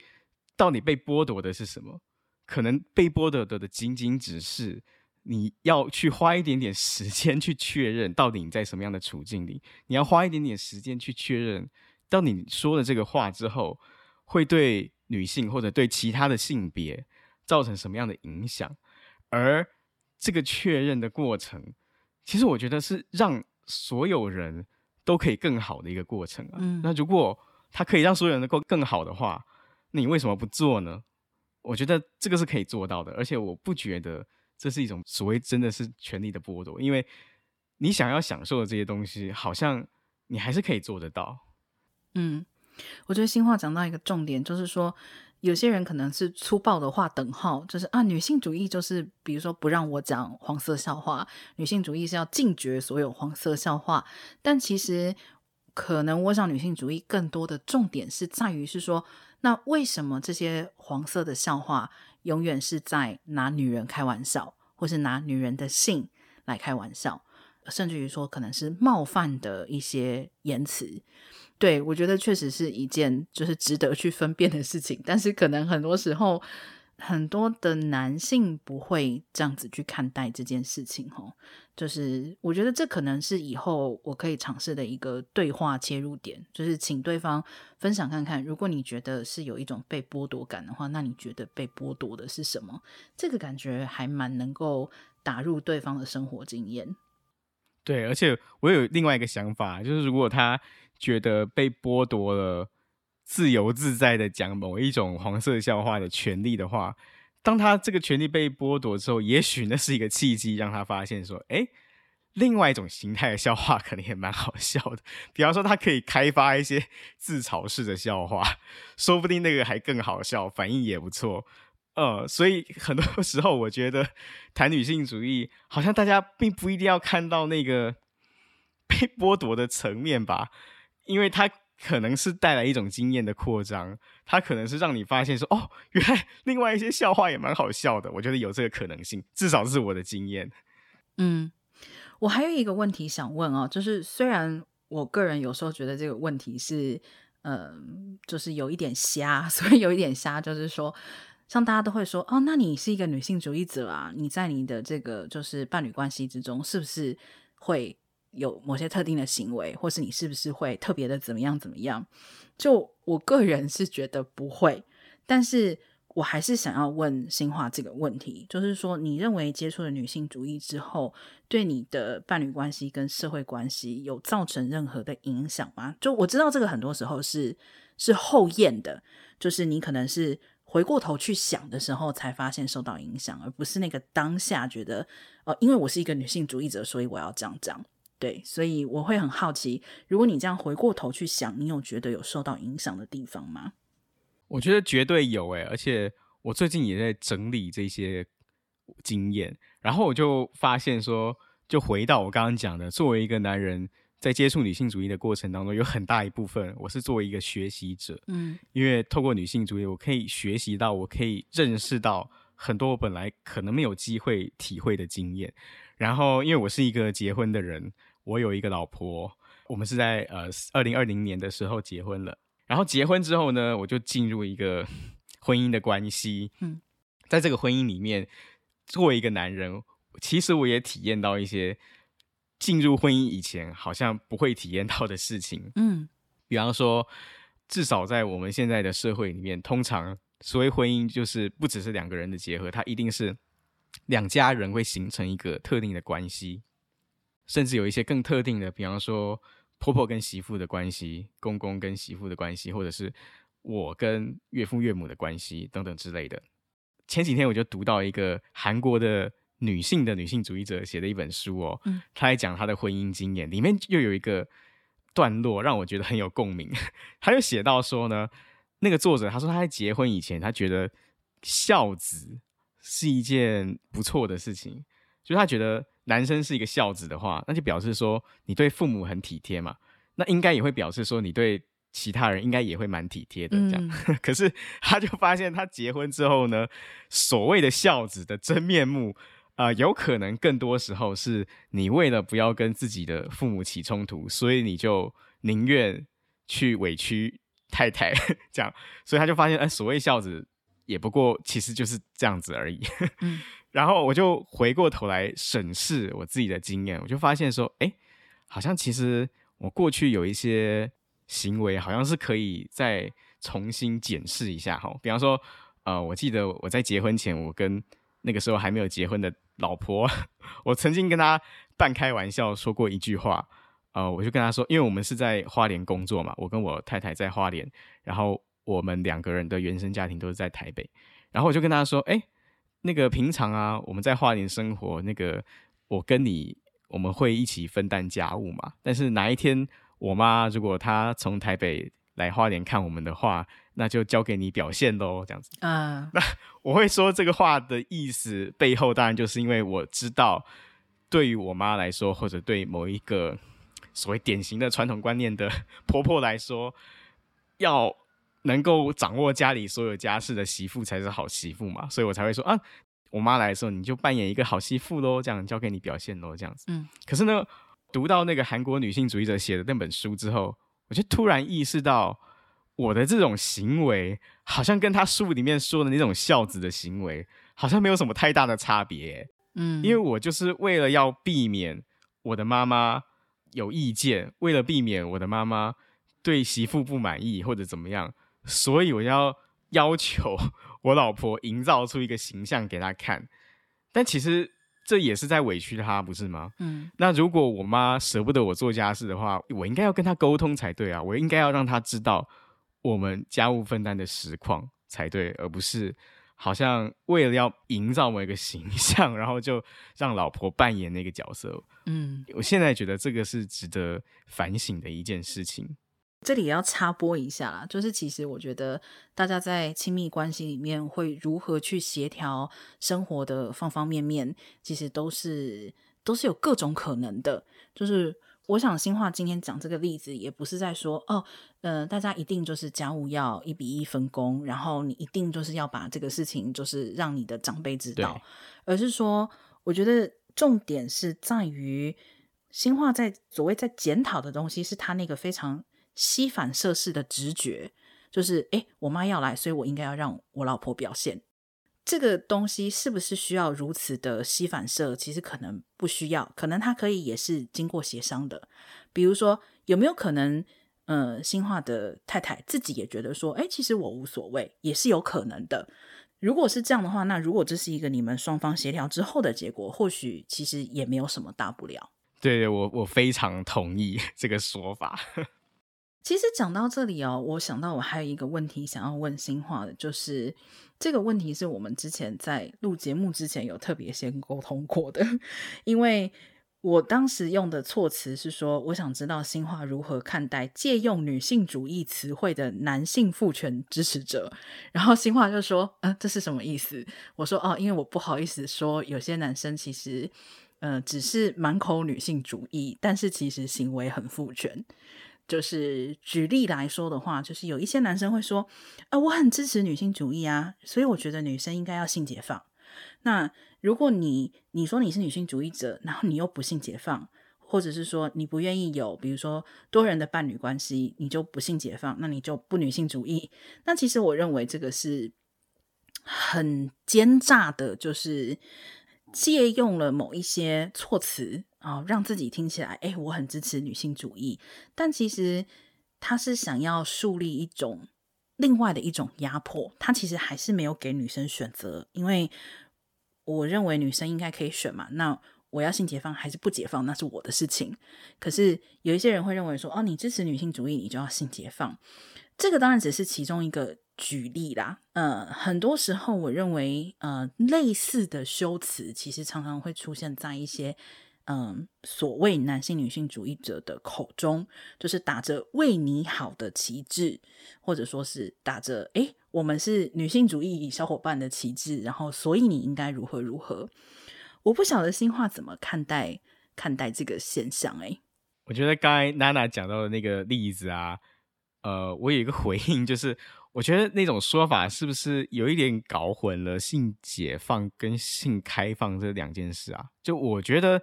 S2: 到底被剥夺的是什么？可能被剥夺的的仅仅只是你要去花一点点时间去确认到底你在什么样的处境里，你要花一点点时间去确认，当你说了这个话之后，会对。女性或者对其他的性别造成什么样的影响，而这个确认的过程，其实我觉得是让所有人都可以更好的一个过程啊。嗯，那如果它可以让所有人能够更好的话，那你为什么不做呢？我觉得这个是可以做到的，而且我不觉得这是一种所谓真的是权力的剥夺，因为你想要享受的这些东西，好像你还是可以做得到。
S1: 嗯，我觉得新话讲到一个重点，就是说有些人可能是粗暴的画等号，就是啊，女性主义就是比如说不让我讲黄色笑话，女性主义是要禁绝所有黄色笑话，但其实可能我想女性主义更多的重点是在于是说。那为什么这些黄色的笑话永远是在拿女人开玩笑，或是拿女人的性来开玩笑，甚至于说可能是冒犯的一些言辞？对，我觉得确实是一件就是值得去分辨的事情，但是可能很多时候。很多的男性不会这样子去看待这件事情，吼，就是我觉得这可能是以后我可以尝试的一个对话切入点，就是请对方分享看看，如果你觉得是有一种被剥夺感的话，那你觉得被剥夺的是什么？这个感觉还蛮能够打入对方的生活经验。
S2: 对，而且我有另外一个想法，就是如果他觉得被剥夺了。自由自在的讲某一种黄色笑话的权利的话，当他这个权利被剥夺之后，也许那是一个契机，让他发现说，哎，另外一种形态的笑话可能也蛮好笑的。比方说，他可以开发一些自嘲式的笑话，说不定那个还更好笑，反应也不错。呃，所以很多 时候，我觉得谈女性主义，好像大家并不一定要看到那个 被剥夺的层面吧，因为它。可能是带来一种经验的扩张，它可能是让你发现说，哦，原来另外一些笑话也蛮好笑的。我觉得有这个可能性，至少是我的经验。
S1: 嗯，我还有一个问题想问哦，就是虽然我个人有时候觉得这个问题是，嗯、呃，就是有一点瞎，所以有一点瞎，就是说，像大家都会说，哦，那你是一个女性主义者啊，你在你的这个就是伴侣关系之中，是不是会？有某些特定的行为，或是你是不是会特别的怎么样怎么样？就我个人是觉得不会，但是我还是想要问新化这个问题，就是说，你认为接触了女性主义之后，对你的伴侣关系跟社会关系有造成任何的影响吗？就我知道这个很多时候是是后验的，就是你可能是回过头去想的时候才发现受到影响，而不是那个当下觉得，呃，因为我是一个女性主义者，所以我要这样讲。对，所以我会很好奇，如果你这样回过头去想，你有觉得有受到影响的地方吗？
S2: 我觉得绝对有诶，而且我最近也在整理这些经验，然后我就发现说，就回到我刚刚讲的，作为一个男人，在接触女性主义的过程当中，有很大一部分我是作为一个学习者，嗯，因为透过女性主义，我可以学习到，我可以认识到很多我本来可能没有机会体会的经验，然后因为我是一个结婚的人。我有一个老婆，我们是在呃二零二零年的时候结婚了。然后结婚之后呢，我就进入一个婚姻的关系。嗯，在这个婚姻里面，作为一个男人，其实我也体验到一些进入婚姻以前好像不会体验到的事情。嗯，比方说，至少在我们现在的社会里面，通常所谓婚姻就是不只是两个人的结合，它一定是两家人会形成一个特定的关系。甚至有一些更特定的，比方说婆婆跟媳妇的关系，公公跟媳妇的关系，或者是我跟岳父岳母的关系等等之类的。前几天我就读到一个韩国的女性的女性主义者写的一本书哦，嗯，她在讲她的婚姻经验，里面又有一个段落让我觉得很有共鸣。她就写到说呢，那个作者他说他在结婚以前，他觉得孝子是一件不错的事情，就是他觉得。男生是一个孝子的话，那就表示说你对父母很体贴嘛。那应该也会表示说你对其他人应该也会蛮体贴的这样。嗯、可是他就发现他结婚之后呢，所谓的孝子的真面目啊、呃，有可能更多时候是你为了不要跟自己的父母起冲突，所以你就宁愿去委屈太太这样。所以他就发现，哎、呃，所谓孝子也不过其实就是这样子而已。嗯然后我就回过头来审视我自己的经验，我就发现说，哎，好像其实我过去有一些行为，好像是可以再重新检视一下哈。比方说，呃，我记得我在结婚前，我跟那个时候还没有结婚的老婆，我曾经跟她半开玩笑说过一句话，呃，我就跟她说，因为我们是在花莲工作嘛，我跟我太太在花莲，然后我们两个人的原生家庭都是在台北，然后我就跟她说，哎，那个平常啊，我们在花莲生活，那个我跟你我们会一起分担家务嘛，但是哪一天我妈如果她从台北来花莲看我们的话，那就交给你表现喽，这样子。啊，那我会说这个话的意思背后，当然就是因为我知道，对于我妈来说，或者对某一个所谓典型的传统观念的 婆婆来说，要能够掌握家里所有家事的媳妇才是好媳妇嘛，所以我才会说啊，我妈来的时候你就扮演一个好媳妇喽，这样交给你表现喽，这样子。嗯。可是呢，读到那个韩国女性主义者写的那本书之后，我就突然意识到。我的这种行为，好像跟他书里面说的那种孝子的行为，好像没有什么太大的差别。嗯，因为我就是为了要避免我的妈妈有意见，为了避免我的妈妈对媳妇不满意或者怎么样，所以我要要求 我老婆营造出一个形象给她看。但其实这也是在委屈她，不是吗？嗯，那如果我妈舍不得我做家事的话，我应该要跟她沟通才对啊，我应该要让她知道。我们家务分担的实况才对，而不是好像为了要营造某一个形象，然后就让老婆扮演那个角色。嗯，我现在觉得这个是值得反省的一件事情。
S1: 这里也要插播一下啦，就是其实我觉得大家在亲密关系里面会如何去协调生活的方方面面，其实都是都是有各种可能的，就是。我想新化今天讲这个例子，也不是在说哦，呃，大家一定就是家务要一比一分工，然后你一定就是要把这个事情就是让你的长辈知道，而是说，我觉得重点是在于新化在所谓在检讨的东西，是他那个非常吸反射式的直觉，就是诶，我妈要来，所以我应该要让我老婆表现。这个东西是不是需要如此的膝反射？其实可能不需要，可能它可以也是经过协商的。比如说，有没有可能，呃，新化的太太自己也觉得说，哎，其实我无所谓，也是有可能的。如果是这样的话，那如果这是一个你们双方协调之后的结果，或许其实也没有什么大不了。
S2: 对，我我非常同意这个说法。
S1: 其实讲到这里哦，我想到我还有一个问题想要问新化的，就是这个问题是我们之前在录节目之前有特别先沟通过的，因为我当时用的措辞是说，我想知道新化如何看待借用女性主义词汇的男性父权支持者，然后新化就说，嗯、这是什么意思？我说哦，因为我不好意思说，有些男生其实，呃，只是满口女性主义，但是其实行为很父权。就是举例来说的话，就是有一些男生会说：“啊，我很支持女性主义啊，所以我觉得女生应该要性解放。”那如果你你说你是女性主义者，然后你又不性解放，或者是说你不愿意有比如说多人的伴侣关系，你就不性解放，那你就不女性主义。那其实我认为这个是很奸诈的，就是借用了某一些措辞。啊、哦，让自己听起来，哎，我很支持女性主义，但其实他是想要树立一种另外的一种压迫，他其实还是没有给女生选择，因为我认为女生应该可以选嘛，那我要性解放还是不解放，那是我的事情。可是有一些人会认为说，哦，你支持女性主义，你就要性解放，这个当然只是其中一个举例啦。呃，很多时候我认为，呃，类似的修辞其实常常会出现在一些。嗯，所谓男性女性主义者的口中，就是打着为你好的旗帜，或者说是打着“诶，我们是女性主义小伙伴”的旗帜，然后所以你应该如何如何。我不晓得新话怎么看待看待这个现象。诶，
S2: 我觉得刚才娜娜讲到的那个例子啊，呃，我有一个回应，就是我觉得那种说法是不是有一点搞混了性解放跟性开放这两件事啊？就我觉得。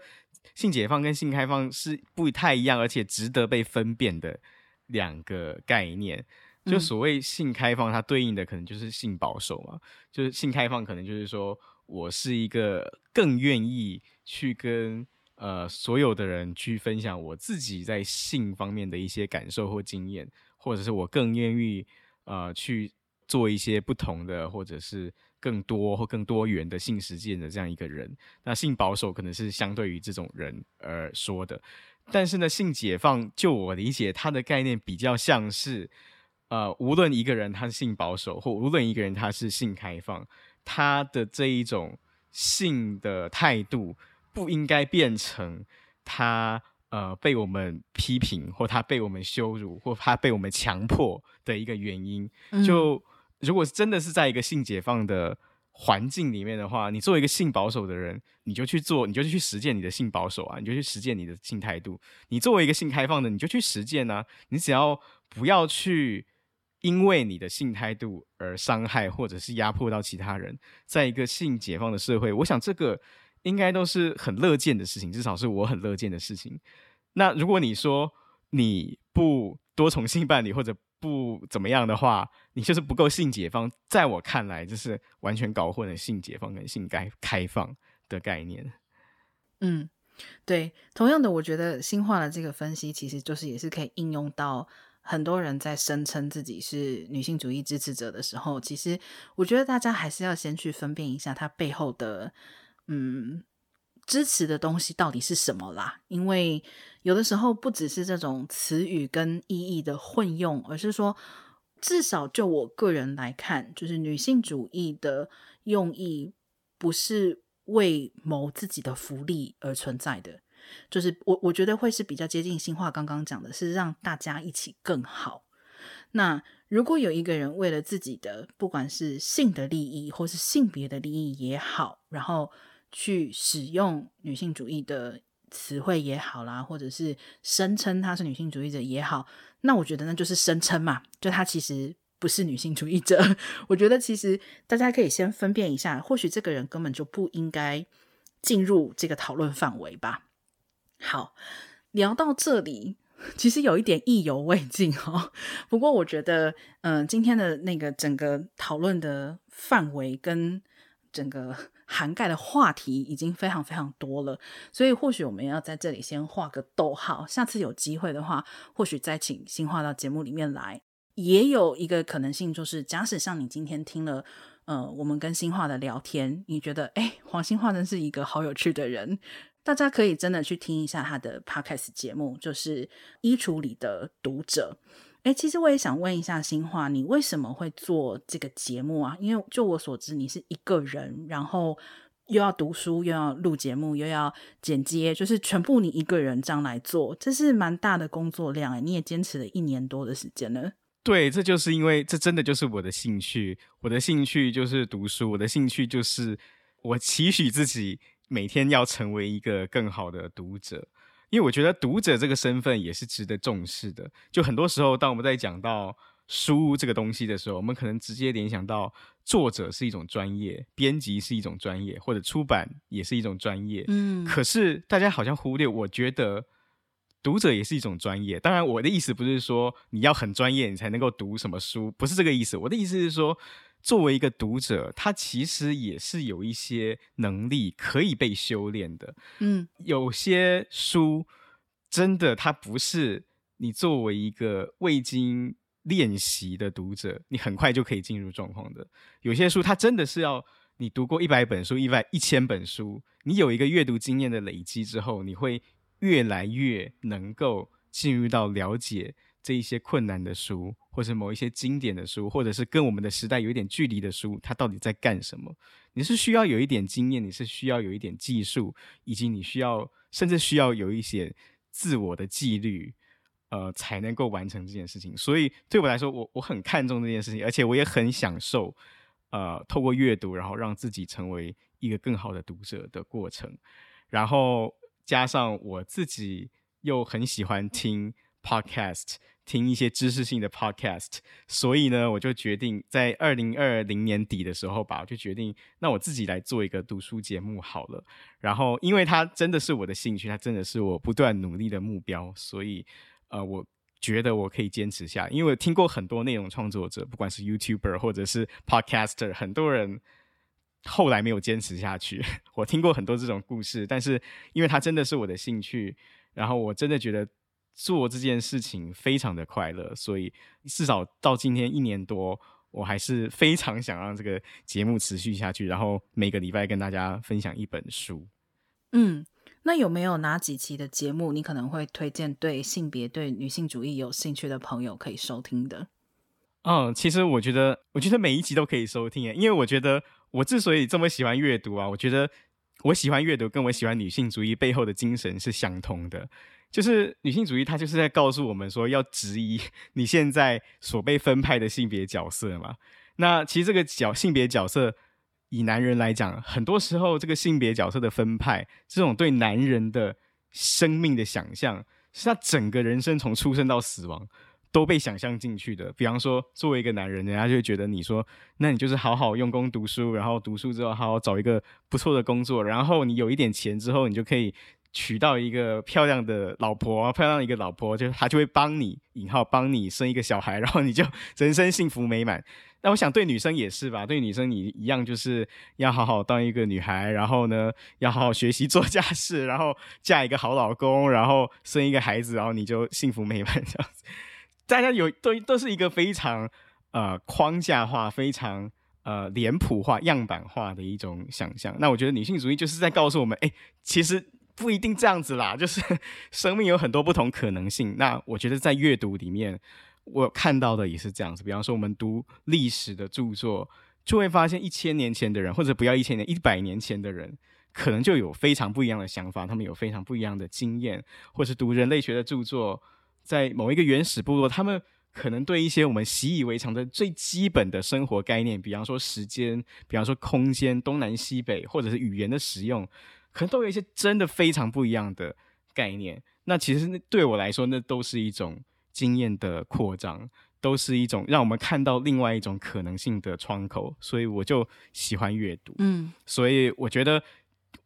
S2: 性解放跟性开放是不太一样，而且值得被分辨的两个概念。就所谓性开放，它对应的可能就是性保守嘛。就是性开放，可能就是说我是一个更愿意去跟呃所有的人去分享我自己在性方面的一些感受或经验，或者是我更愿意呃去做一些不同的，或者是更多或更多元的性实践的这样一个人。那性保守可能是相对于这种人而说的，但是呢，性解放就我理解，它的概念比较像是，呃，无论一个人他是性保守，或无论一个人他是性开放，他的这一种性的态度不应该变成他。呃，被我们批评，或他被我们羞辱，或他被我们强迫的一个原因，嗯、就如果真的是在一个性解放的环境里面的话，你作为一个性保守的人，你就去做，你就去实践你的性保守啊，你就去实践你的性态度。你作为一个性开放的，你就去实践啊，你只要不要去因为你的性态度而伤害或者是压迫到其他人，在一个性解放的社会，我想这个。应该都是很乐见的事情，至少是我很乐见的事情。那如果你说你不多重性伴侣或者不怎么样的话，你就是不够性解放。在我看来，这是完全搞混了性解放跟性开开放的概念。
S1: 嗯，对，同样的，我觉得新化的这个分析，其实就是也是可以应用到很多人在声称自己是女性主义支持者的时候，其实我觉得大家还是要先去分辨一下它背后的。嗯，支持的东西到底是什么啦？因为有的时候不只是这种词语跟意义的混用，而是说，至少就我个人来看，就是女性主义的用意不是为谋自己的福利而存在的，就是我我觉得会是比较接近新化刚刚讲的，是让大家一起更好。那如果有一个人为了自己的不管是性的利益或是性别的利益也好，然后去使用女性主义的词汇也好啦，或者是声称他是女性主义者也好，那我觉得那就是声称嘛，就他其实不是女性主义者。我觉得其实大家可以先分辨一下，或许这个人根本就不应该进入这个讨论范围吧。好，聊到这里，其实有一点意犹未尽哦。不过我觉得，嗯、今天的那个整个讨论的范围跟整个。涵盖的话题已经非常非常多了，所以或许我们要在这里先画个逗号。下次有机会的话，或许再请新化到节目里面来。也有一个可能性，就是假使像你今天听了，呃，我们跟新化的聊天，你觉得，哎，黄新化真是一个好有趣的人，大家可以真的去听一下他的 podcast 节目，就是《衣橱里的读者》。哎，其实我也想问一下新化，你为什么会做这个节目啊？因为就我所知，你是一个人，然后又要读书，又要录节目，又要剪接，就是全部你一个人这样来做，这是蛮大的工作量。哎，你也坚持了一年多的时间了。
S2: 对，这就是因为这真的就是我的兴趣，我的兴趣就是读书，我的兴趣就是我期许自己每天要成为一个更好的读者。因为我觉得读者这个身份也是值得重视的。就很多时候，当我们在讲到书这个东西的时候，我们可能直接联想到作者是一种专业，编辑是一种专业，或者出版也是一种专业。嗯，可是大家好像忽略，我觉得读者也是一种专业。当然，我的意思不是说你要很专业你才能够读什么书，不是这个意思。我的意思是说。作为一个读者，他其实也是有一些能力可以被修炼的。嗯，有些书真的，它不是你作为一个未经练习的读者，你很快就可以进入状况的。有些书，它真的是要你读过一百本书、一百一千本书，你有一个阅读经验的累积之后，你会越来越能够进入到了解。这一些困难的书，或是某一些经典的书，或者是跟我们的时代有一点距离的书，它到底在干什么？你是需要有一点经验，你是需要有一点技术，以及你需要甚至需要有一些自我的纪律，呃，才能够完成这件事情。所以对我来说，我我很看重这件事情，而且我也很享受，呃，透过阅读，然后让自己成为一个更好的读者的过程。然后加上我自己又很喜欢听 podcast。听一些知识性的 podcast，所以呢，我就决定在二零二零年底的时候吧，我就决定，那我自己来做一个读书节目好了。然后，因为它真的是我的兴趣，它真的是我不断努力的目标，所以，呃，我觉得我可以坚持下。因为我听过很多内容创作者，不管是 YouTuber 或者是 Podcaster，很多人后来没有坚持下去。我听过很多这种故事，但是因为它真的是我的兴趣，然后我真的觉得。做这件事情非常的快乐，所以至少到今天一年多，我还是非常想让这个节目持续下去，然后每个礼拜跟大家分享一本书。
S1: 嗯，那有没有哪几期的节目你可能会推荐对性别、对女性主义有兴趣的朋友可以收听的？
S2: 嗯，其实我觉得，我觉得每一集都可以收听诶，因为我觉得我之所以这么喜欢阅读啊，我觉得我喜欢阅读，跟我喜欢女性主义背后的精神是相通的。就是女性主义，它就是在告诉我们说，要质疑 你现在所被分派的性别角色嘛。那其实这个角性别角色，以男人来讲，很多时候这个性别角色的分派，这种对男人的生命的想象，是他整个人生从出生到死亡。都被想象进去的。比方说，作为一个男人，人家就会觉得你说，那你就是好好用功读书，然后读书之后好好找一个不错的工作，然后你有一点钱之后，你就可以娶到一个漂亮的老婆，漂亮的一个老婆，就是他就会帮你引号帮你生一个小孩，然后你就 人生幸福美满。那我想对女生也是吧，对女生你一样，就是要好好当一个女孩，然后呢，要好好学习做家事，然后嫁一个好老公，然后生一个孩子，然后你就幸福美满这样子。大家有都都是一个非常呃框架化、非常呃脸谱化、样板化的一种想象。那我觉得女性主义就是在告诉我们，哎，其实不一定这样子啦，就是生命有很多不同可能性。那我觉得在阅读里面，我看到的也是这样子。比方说，我们读历史的著作，就会发现一千年前的人，或者不要一千年、一百年前的人，可能就有非常不一样的想法，他们有非常不一样的经验，或是读人类学的著作。在某一个原始部落，他们可能对一些我们习以为常的最基本的生活概念，比方说时间，比方说空间，东南西北，或者是语言的使用，可能都有一些真的非常不一样的概念。那其实那对我来说，那都是一种经验的扩张，都是一种让我们看到另外一种可能性的窗口。所以我就喜欢阅读，嗯，所以我觉得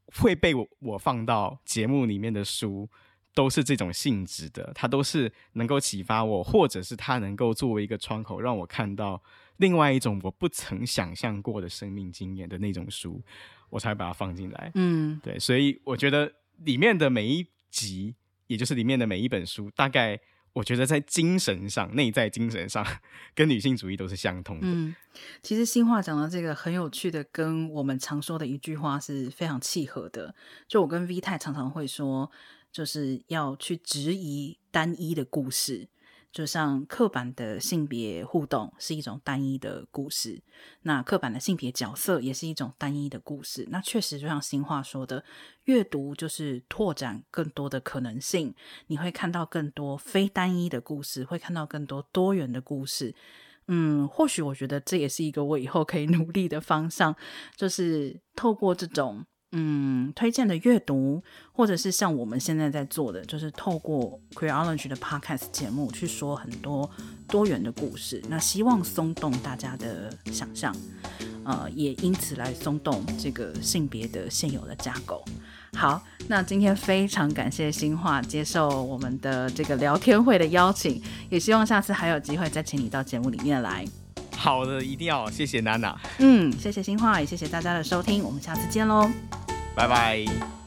S2: 会被我我放到节目里面的书。都是这种性质的，它都是能够启发我，或者是它能够作为一个窗口，让我看到另外一种我不曾想象过的生命经验的那种书，我才会把它放进来。嗯，对，所以我觉得里面的每一集，也就是里面的每一本书，大概我觉得在精神上、内在精神上，跟女性主义都是相通的。
S1: 嗯，其实新话讲的这个很有趣的，跟我们常说的一句话是非常契合的。就我跟 V 太常常会说。就是要去质疑单一的故事，就像刻板的性别互动是一种单一的故事，那刻板的性别角色也是一种单一的故事。那确实，就像新话说的，阅读就是拓展更多的可能性，你会看到更多非单一的故事，会看到更多多元的故事。嗯，或许我觉得这也是一个我以后可以努力的方向，就是透过这种。嗯，推荐的阅读，或者是像我们现在在做的，就是透过 Queerology 的 Podcast 节目去说很多多元的故事。那希望松动大家的想象，呃，也因此来松动这个性别的现有的架构。好，那今天非常感谢新化接受我们的这个聊天会的邀请，也希望下次还有机会再请你到节目里面来。
S2: 好的，一定要谢谢娜娜。
S1: 嗯，谢谢新话，也谢谢大家的收听，我们下次见喽。
S2: 拜拜。